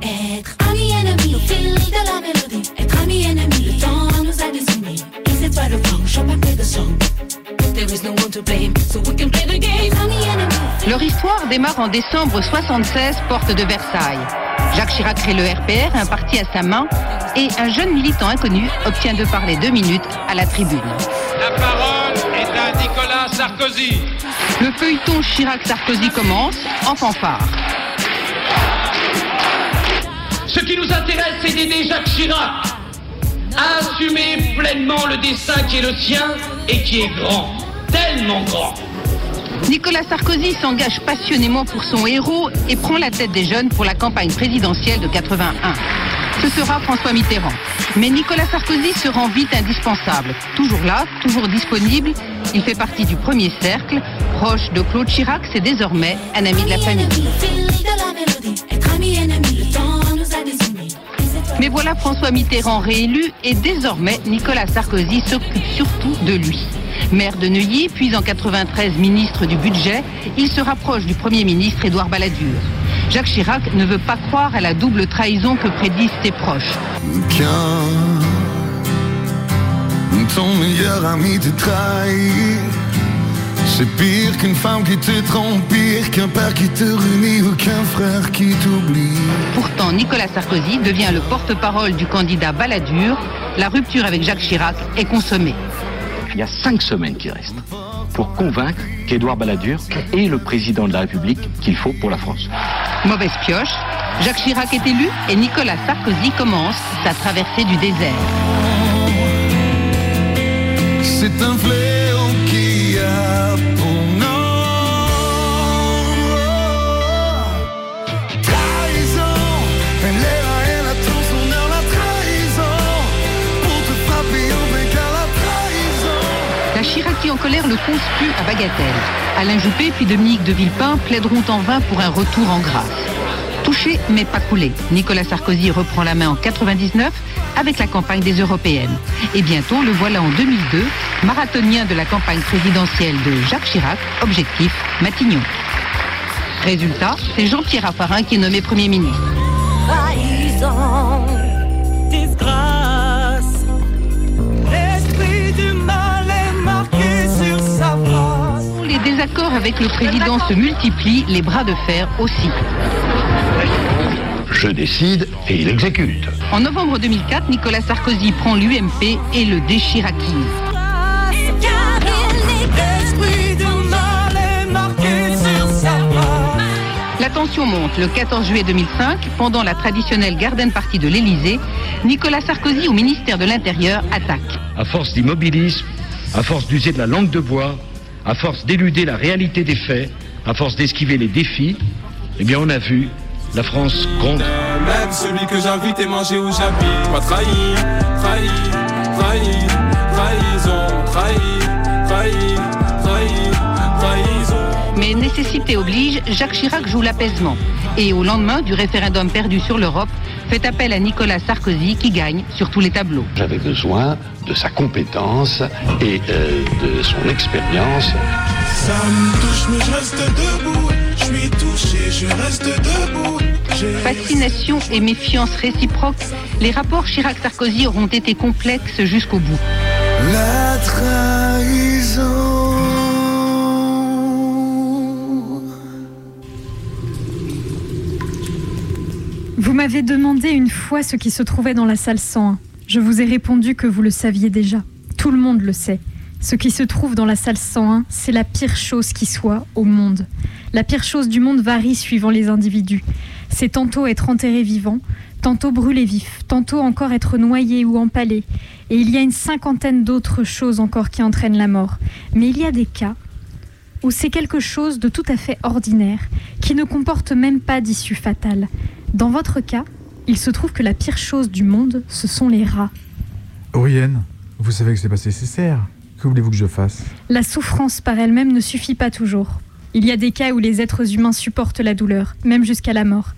Être ami ennemi au fil de la mélodie. Être ami ennemi, le temps nous a désunis. Is it right or wrong? Shall I play the Leur histoire démarre en décembre 76, porte de Versailles. Jacques Chirac crée le RPR, un parti à sa main, et un jeune militant inconnu obtient de parler deux minutes à la tribune. La parole est à Nicolas Sarkozy. Le feuilleton Chirac-Sarkozy commence en fanfare. Ce qui nous intéresse, c'est d'aider Jacques Chirac à assumer pleinement le destin qui est le sien et qui est grand, tellement grand. Nicolas Sarkozy s'engage passionnément pour son héros et prend la tête des jeunes pour la campagne présidentielle de 81. Ce sera François Mitterrand. Mais Nicolas Sarkozy se rend vite indispensable. Toujours là, toujours disponible, il fait partie du premier cercle. Proche de Claude Chirac, c'est désormais un ami de la famille. Mais voilà François Mitterrand réélu et désormais Nicolas Sarkozy s'occupe surtout de lui. Maire de Neuilly, puis en 93 ministre du budget, il se rapproche du Premier ministre Édouard Balladur. Jacques Chirac ne veut pas croire à la double trahison que prédisent ses proches. Quand ton meilleur ami te trahit, c'est pire qu'une femme qui te trompe, pire qu'un père qui te réunit ou qu'un frère qui t'oublie. Pourtant, Nicolas Sarkozy devient le porte-parole du candidat Balladur. La rupture avec Jacques Chirac est consommée. Il y a cinq semaines qui restent pour convaincre qu'Édouard Balladur est le président de la République qu'il faut pour la France. Mauvaise pioche, Jacques Chirac est élu et Nicolas Sarkozy commence sa traversée du désert. C'est un fléau en colère le conspuent à bagatelle. Alain Juppé puis Dominique de Villepin plaideront en vain pour un retour en grâce. Touché mais pas coulé, Nicolas Sarkozy reprend la main en 99 avec la campagne des européennes. Et bientôt, le voilà en 2002, marathonien de la campagne présidentielle de Jacques Chirac, objectif Matignon. Résultat, c'est Jean-Pierre Raffarin qui est nommé Premier ministre. Désaccords avec le président se multiplient, les bras de fer aussi. Je décide et il exécute. En novembre 2004, Nicolas Sarkozy prend l'UMP et le sa face. La tension monte. Le 14 juillet 2005, pendant la traditionnelle garden party de l'Élysée, Nicolas Sarkozy au ministère de l'Intérieur attaque. À force d'immobilisme, à force d'user de la langue de bois, à force d'éluder la réalité des faits, à force d'esquiver les défis, eh bien on a vu, la France gronde. Même celui que j'invite est mangé où j'habite. Pas trahi, trahi, trahi, trahison, trahi, trahi, trahi, trahison. Mais nécessité oblige, Jacques Chirac joue l'apaisement. Et au lendemain du référendum perdu sur l'Europe, fait appel à Nicolas Sarkozy qui gagne sur tous les tableaux. J'avais besoin de sa compétence et euh, de son expérience. Ça me touche, mais je reste debout. Je suis touché, je reste debout. Fascination et méfiance réciproques, les rapports Chirac-Sarkozy auront été complexes jusqu'au bout. La Vous m'avez demandé une fois ce qui se trouvait dans la salle 101. Je vous ai répondu que vous le saviez déjà. Tout le monde le sait. Ce qui se trouve dans la salle 101, c'est la pire chose qui soit au monde. La pire chose du monde varie suivant les individus. C'est tantôt être enterré vivant, tantôt brûlé vif, tantôt encore être noyé ou empalé. Et il y a une cinquantaine d'autres choses encore qui entraînent la mort. Mais il y a des cas où c'est quelque chose de tout à fait ordinaire, qui ne comporte même pas d'issue fatale. Dans votre cas, il se trouve que la pire chose du monde, ce sont les rats. Oriane, vous savez que c'est pas nécessaire. Que voulez-vous que je fasse? La souffrance par elle-même ne suffit pas toujours. Il y a des cas où les êtres humains supportent la douleur, même jusqu'à la mort.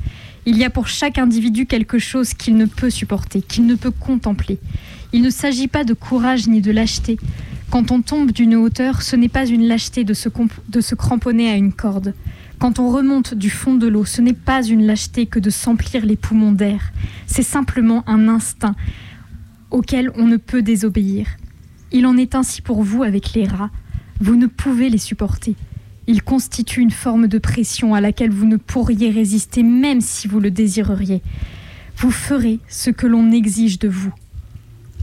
Il y a pour chaque individu quelque chose qu'il ne peut supporter, qu'il ne peut contempler. Il ne s'agit pas de courage ni de lâcheté. Quand on tombe d'une hauteur, ce n'est pas une lâcheté de se, comp- de se cramponner à une corde. Quand on remonte du fond de l'eau, ce n'est pas une lâcheté que de s'emplir les poumons d'air. C'est simplement un instinct auquel on ne peut désobéir. Il en est ainsi pour vous avec les rats. Vous ne pouvez les supporter. Ils constituent une forme de pression à laquelle vous ne pourriez résister même si vous le désireriez. Vous ferez ce que l'on exige de vous.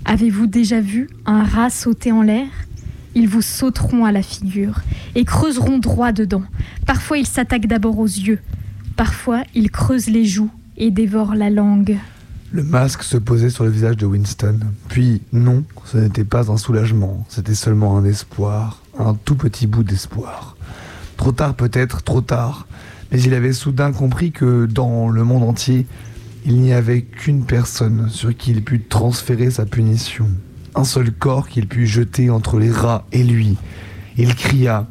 Avez-vous déjà vu un rat sauter en l'air? Ils vous sauteront à la figure et creuseront droit dedans. Parfois ils s'attaquent d'abord aux yeux. Parfois ils creusent les joues et dévorent la langue. Le masque se posait sur le visage de Winston. Puis, non, ce n'était pas un soulagement, c'était seulement un espoir, un tout petit bout d'espoir. Trop tard peut-être, trop tard, mais il avait soudain compris que dans le monde entier, il n'y avait qu'une personne sur qui il put transférer sa punition. Un seul corps qu'il put jeter entre les rats et lui. Il cria,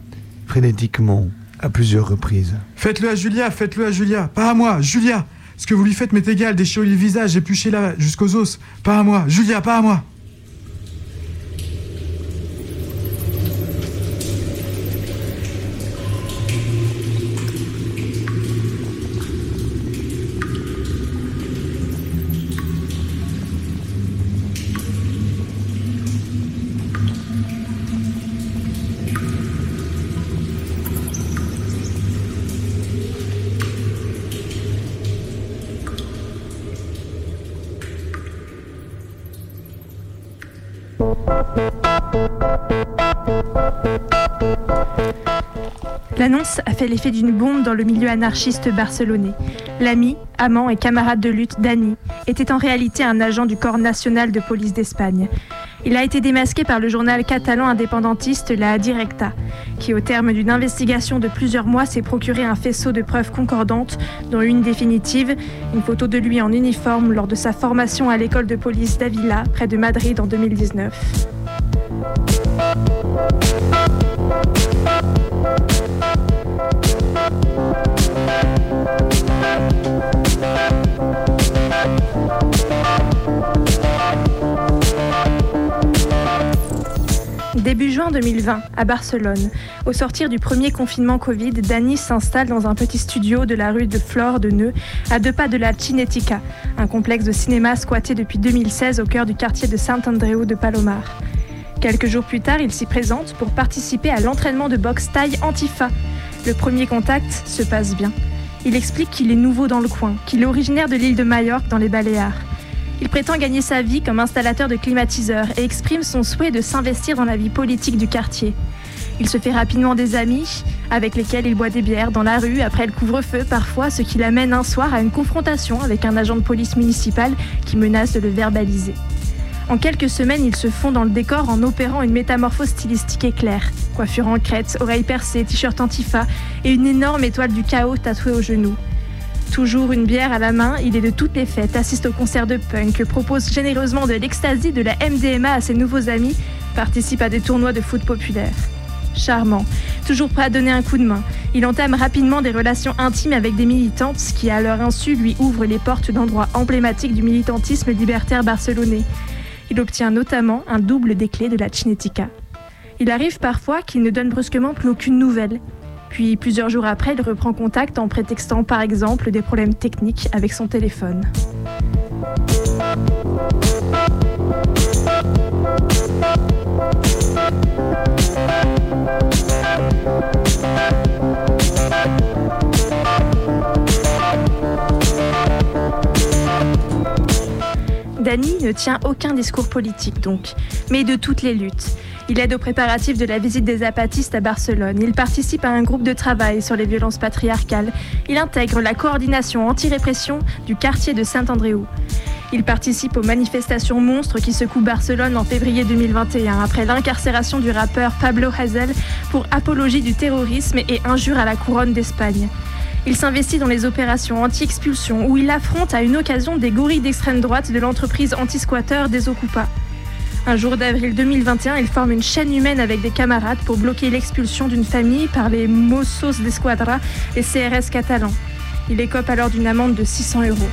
frénétiquement, à plusieurs reprises. Faites-le à Julia, faites-le à Julia. Pas à moi, Julia. Ce que vous lui faites m'est égal, déchirez le visage, épluchez-la jusqu'aux os. Pas à moi, Julia, pas à moi. L'annonce a fait l'effet d'une bombe dans le milieu anarchiste barcelonais. L'ami, amant et camarade de lutte Dani était en réalité un agent du Corps national de police d'Espagne. Il a été démasqué par le journal catalan indépendantiste La Directa, qui au terme d'une investigation de plusieurs mois s'est procuré un faisceau de preuves concordantes, dont une définitive, une photo de lui en uniforme lors de sa formation à l'école de police d'Avila, près de Madrid en 2019. Début juin 2020, à Barcelone, au sortir du premier confinement Covid, Dani s'installe dans un petit studio de la rue de Flore de Neu, à deux pas de la Cinetica, un complexe de cinéma squatté depuis 2016 au cœur du quartier de Sant-Andreu de Palomar. Quelques jours plus tard, il s'y présente pour participer à l'entraînement de boxe taille Antifa. Le premier contact se passe bien. Il explique qu'il est nouveau dans le coin, qu'il est originaire de l'île de Majorque dans les Baléares. Il prétend gagner sa vie comme installateur de climatiseurs et exprime son souhait de s'investir dans la vie politique du quartier. Il se fait rapidement des amis avec lesquels il boit des bières dans la rue après le couvre-feu parfois, ce qui l'amène un soir à une confrontation avec un agent de police municipal qui menace de le verbaliser. En quelques semaines, il se fond dans le décor en opérant une métamorphose stylistique éclair. Coiffure en crête, oreilles percées, t-shirt antifa et une énorme étoile du chaos tatouée au genou. Toujours une bière à la main, il est de toutes les fêtes, assiste au concert de punk, propose généreusement de l'ecstasy, de la MDMA à ses nouveaux amis, participe à des tournois de foot populaire. Charmant, toujours prêt à donner un coup de main, il entame rapidement des relations intimes avec des militantes qui, à leur insu, lui ouvrent les portes d'endroits emblématiques du militantisme libertaire barcelonais. Il obtient notamment un double des clés de la Cinetica. Il arrive parfois qu'il ne donne brusquement plus aucune nouvelle, puis plusieurs jours après, il reprend contact en prétextant par exemple des problèmes techniques avec son téléphone. Dany ne tient aucun discours politique donc, mais de toutes les luttes. Il aide aux préparatifs de la visite des apatistes à Barcelone. Il participe à un groupe de travail sur les violences patriarcales. Il intègre la coordination anti-répression du quartier de Saint-Andréou. Il participe aux manifestations monstres qui secouent Barcelone en février 2021 après l'incarcération du rappeur Pablo Hazel pour apologie du terrorisme et injure à la couronne d'Espagne. Il s'investit dans les opérations anti-expulsion où il affronte à une occasion des gorilles d'extrême droite de l'entreprise anti-squatter des Ocupa. Un jour d'avril 2021, il forme une chaîne humaine avec des camarades pour bloquer l'expulsion d'une famille par les Mossos d'Esquadra et CRS catalans. Il écope alors d'une amende de 600 euros.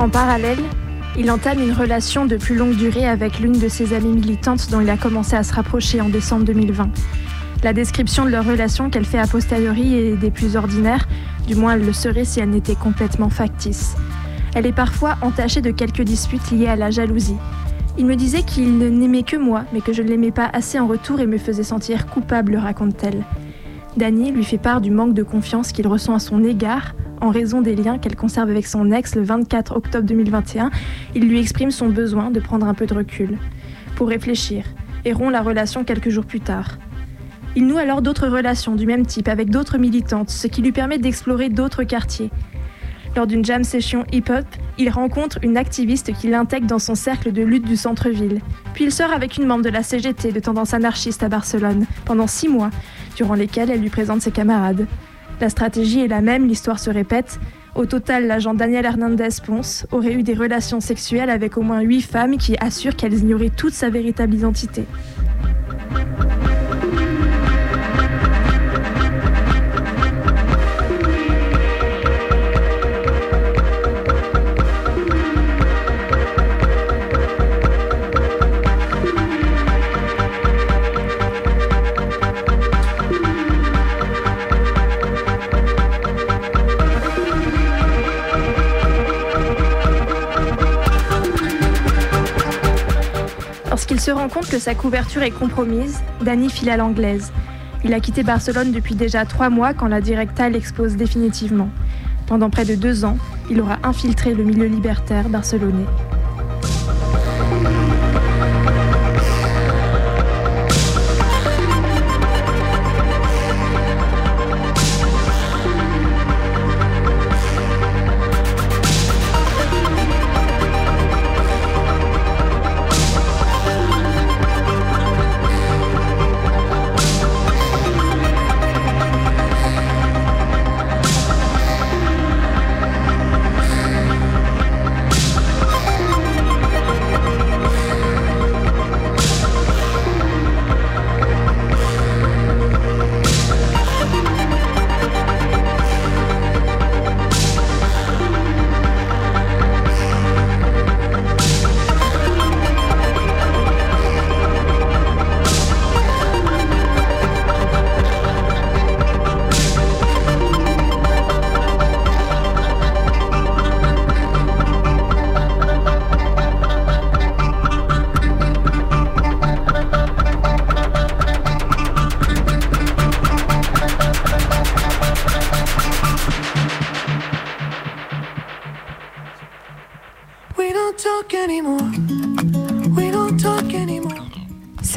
En parallèle, il entame une relation de plus longue durée avec l'une de ses amies militantes dont il a commencé à se rapprocher en décembre 2020. La description de leur relation qu'elle fait a posteriori est des plus ordinaires, du moins elle le serait si elle n'était complètement factice. Elle est parfois entachée de quelques disputes liées à la jalousie. Il me disait qu'il n'aimait que moi, mais que je ne l'aimais pas assez en retour et me faisait sentir coupable, raconte-t-elle. Dany lui fait part du manque de confiance qu'il ressent à son égard en raison des liens qu'elle conserve avec son ex le 24 octobre 2021. Il lui exprime son besoin de prendre un peu de recul pour réfléchir et rompt la relation quelques jours plus tard. Il noue alors d'autres relations du même type avec d'autres militantes, ce qui lui permet d'explorer d'autres quartiers. Lors d'une jam session hip-hop, il rencontre une activiste qui l'intègre dans son cercle de lutte du centre-ville. Puis il sort avec une membre de la CGT de tendance anarchiste à Barcelone pendant six mois, durant lesquels elle lui présente ses camarades. La stratégie est la même, l'histoire se répète. Au total, l'agent Daniel Hernandez Ponce aurait eu des relations sexuelles avec au moins huit femmes qui assurent qu'elles ignoraient toute sa véritable identité. Se rend compte que sa couverture est compromise, Danny file à l'anglaise. Il a quitté Barcelone depuis déjà trois mois quand la Directa l'expose définitivement. Pendant près de deux ans, il aura infiltré le milieu libertaire barcelonais.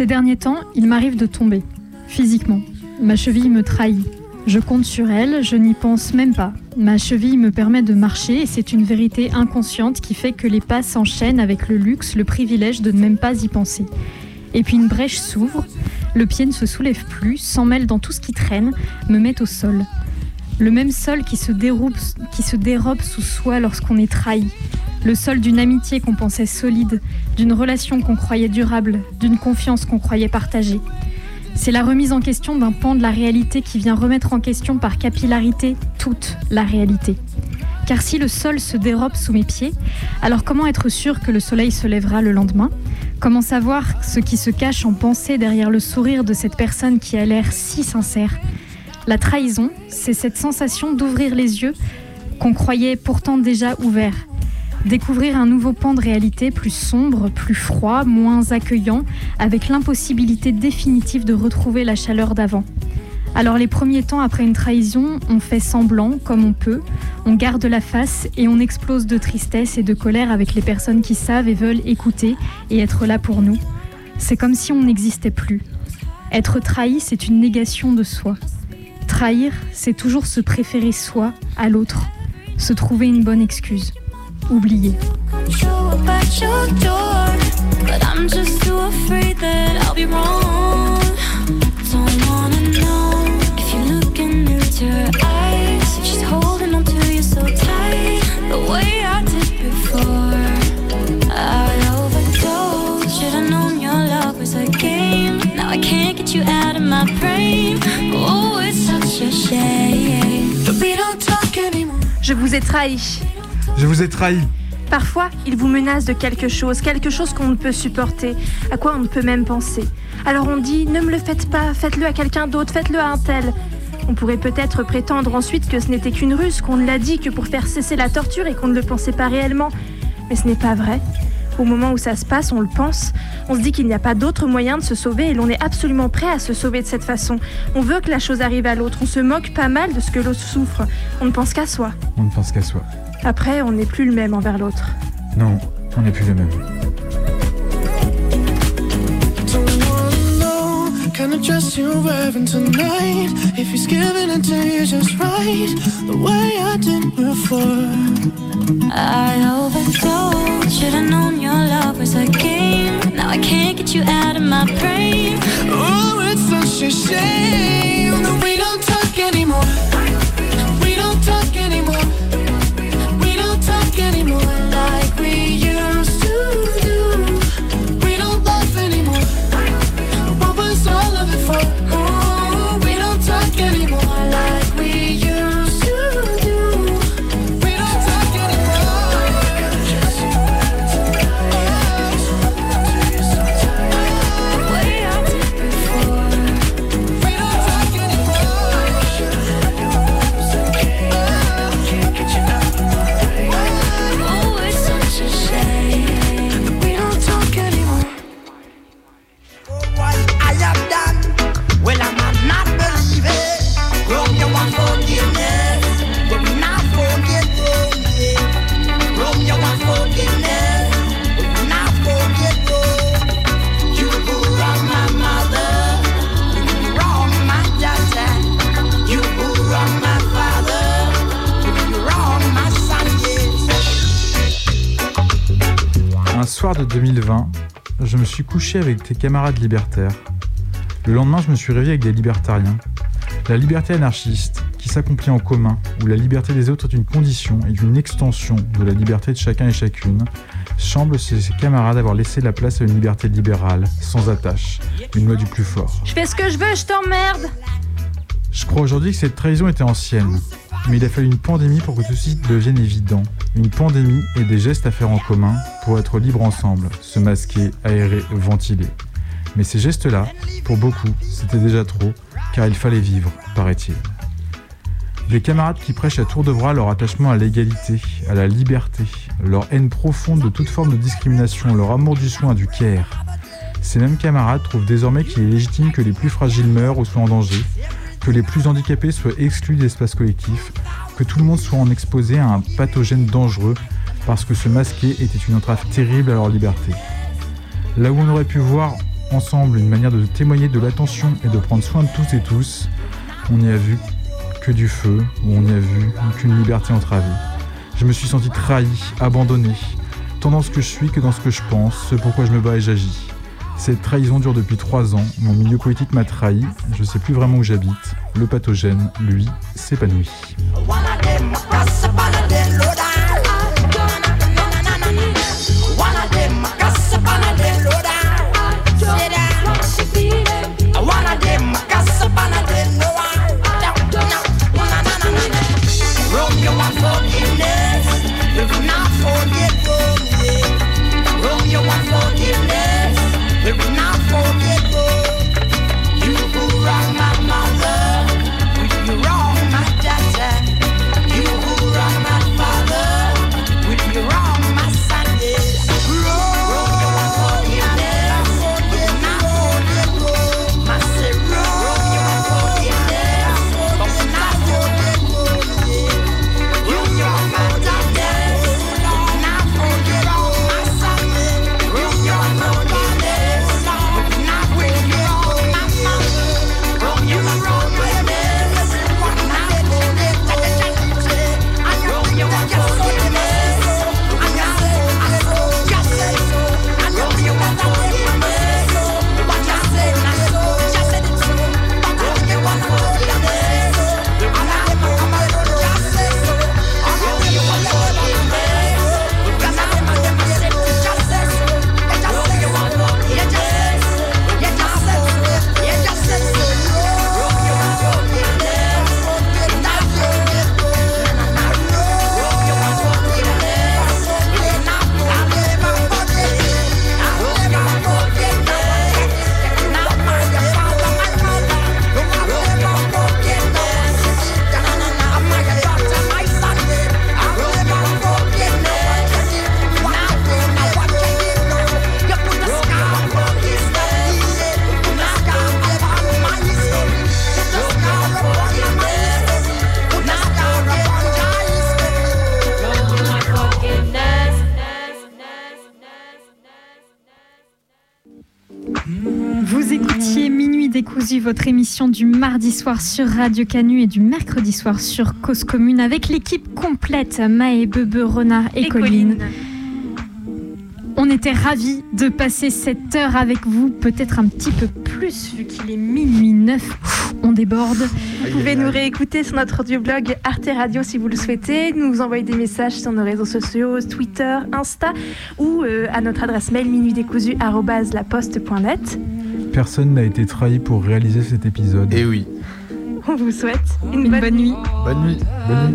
Ces derniers temps, il m'arrive de tomber, physiquement. Ma cheville me trahit. Je compte sur elle, je n'y pense même pas. Ma cheville me permet de marcher et c'est une vérité inconsciente qui fait que les pas s'enchaînent avec le luxe, le privilège de ne même pas y penser. Et puis une brèche s'ouvre, le pied ne se soulève plus, s'en mêle dans tout ce qui traîne, me met au sol. Le même sol qui se, qui se dérobe sous soi lorsqu'on est trahi. Le sol d'une amitié qu'on pensait solide, d'une relation qu'on croyait durable, d'une confiance qu'on croyait partagée. C'est la remise en question d'un pan de la réalité qui vient remettre en question par capillarité toute la réalité. Car si le sol se dérobe sous mes pieds, alors comment être sûr que le soleil se lèvera le lendemain? Comment savoir ce qui se cache en pensée derrière le sourire de cette personne qui a l'air si sincère? La trahison, c'est cette sensation d'ouvrir les yeux qu'on croyait pourtant déjà ouverts. Découvrir un nouveau pan de réalité plus sombre, plus froid, moins accueillant, avec l'impossibilité définitive de retrouver la chaleur d'avant. Alors les premiers temps après une trahison, on fait semblant comme on peut, on garde la face et on explose de tristesse et de colère avec les personnes qui savent et veulent écouter et être là pour nous. C'est comme si on n'existait plus. Être trahi, c'est une négation de soi. Trahir, c'est toujours se préférer soi à l'autre, se trouver une bonne excuse. Anymore. Je vous ai trahi. Je vous ai trahi. Parfois, il vous menace de quelque chose, quelque chose qu'on ne peut supporter, à quoi on ne peut même penser. Alors on dit ne me le faites pas, faites-le à quelqu'un d'autre, faites-le à un tel. On pourrait peut-être prétendre ensuite que ce n'était qu'une ruse, qu'on ne l'a dit que pour faire cesser la torture et qu'on ne le pensait pas réellement. Mais ce n'est pas vrai. Au moment où ça se passe, on le pense. On se dit qu'il n'y a pas d'autre moyen de se sauver et l'on est absolument prêt à se sauver de cette façon. On veut que la chose arrive à l'autre. On se moque pas mal de ce que l'autre souffre. On ne pense qu'à soi. On ne pense qu'à soi. Après, on n'est plus le même envers l'autre. Non, on n'est plus le même. Don't wanna know kind of dress you're wearing tonight? If he's giving it to you just right, the way I did before. I overdosed. Should've known your love was a game. Now I can't get you out of my brain. Oh, it's such a shame that we don't talk anymore. We don't talk anymore. We don't talk anymore like we me suis couché avec tes camarades libertaires. Le lendemain, je me suis réveillé avec des libertariens. La liberté anarchiste, qui s'accomplit en commun, où la liberté des autres est une condition et une extension de la liberté de chacun et chacune, semble ses camarades avoir laissé la place à une liberté libérale, sans attache, une loi du plus fort. Je fais ce que je veux, je t'emmerde Je crois aujourd'hui que cette trahison était ancienne, mais il a fallu une pandémie pour que ceci devienne évident. Une pandémie et des gestes à faire en commun pour être libres ensemble, se masquer, aérer, ventiler. Mais ces gestes-là, pour beaucoup, c'était déjà trop, car il fallait vivre, paraît-il. Des camarades qui prêchent à tour de bras leur attachement à l'égalité, à la liberté, leur haine profonde de toute forme de discrimination, leur amour du soin, du care. Ces mêmes camarades trouvent désormais qu'il est légitime que les plus fragiles meurent ou soient en danger, que les plus handicapés soient exclus d'espace collectif, que tout le monde soit en exposé à un pathogène dangereux parce que se masquer était une entrave terrible à leur liberté. Là où on aurait pu voir ensemble une manière de témoigner de l'attention et de prendre soin de tous et tous, on n'y a vu que du feu, où on n'y a vu qu'une liberté entravée. Je me suis senti trahi, abandonné, tant dans ce que je suis que dans ce que je pense, ce pourquoi je me bats et j'agis. Cette trahison dure depuis trois ans, mon milieu politique m'a trahi, je sais plus vraiment où j'habite, le pathogène, lui, s'épanouit. Votre émission du mardi soir sur Radio Canu et du mercredi soir sur Cause Commune avec l'équipe complète, Maë, Bebe, Renard et, Et Colline. Colline. On était ravis de passer cette heure avec vous, peut-être un petit peu plus vu qu'il est minuit 9. On déborde. Vous pouvez nous réécouter sur notre audioblog Arte Radio si vous le souhaitez, nous envoyer des messages sur nos réseaux sociaux, Twitter, Insta ou euh, à notre adresse mail minuitdécousu@laposte.net. Personne n'a été trahi pour réaliser cet épisode. Et oui. On vous souhaite une, Une bonne, bonne nuit. Bonne nuit. Bonne nuit.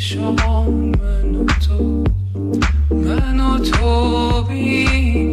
پریشان من و تو من و تو بی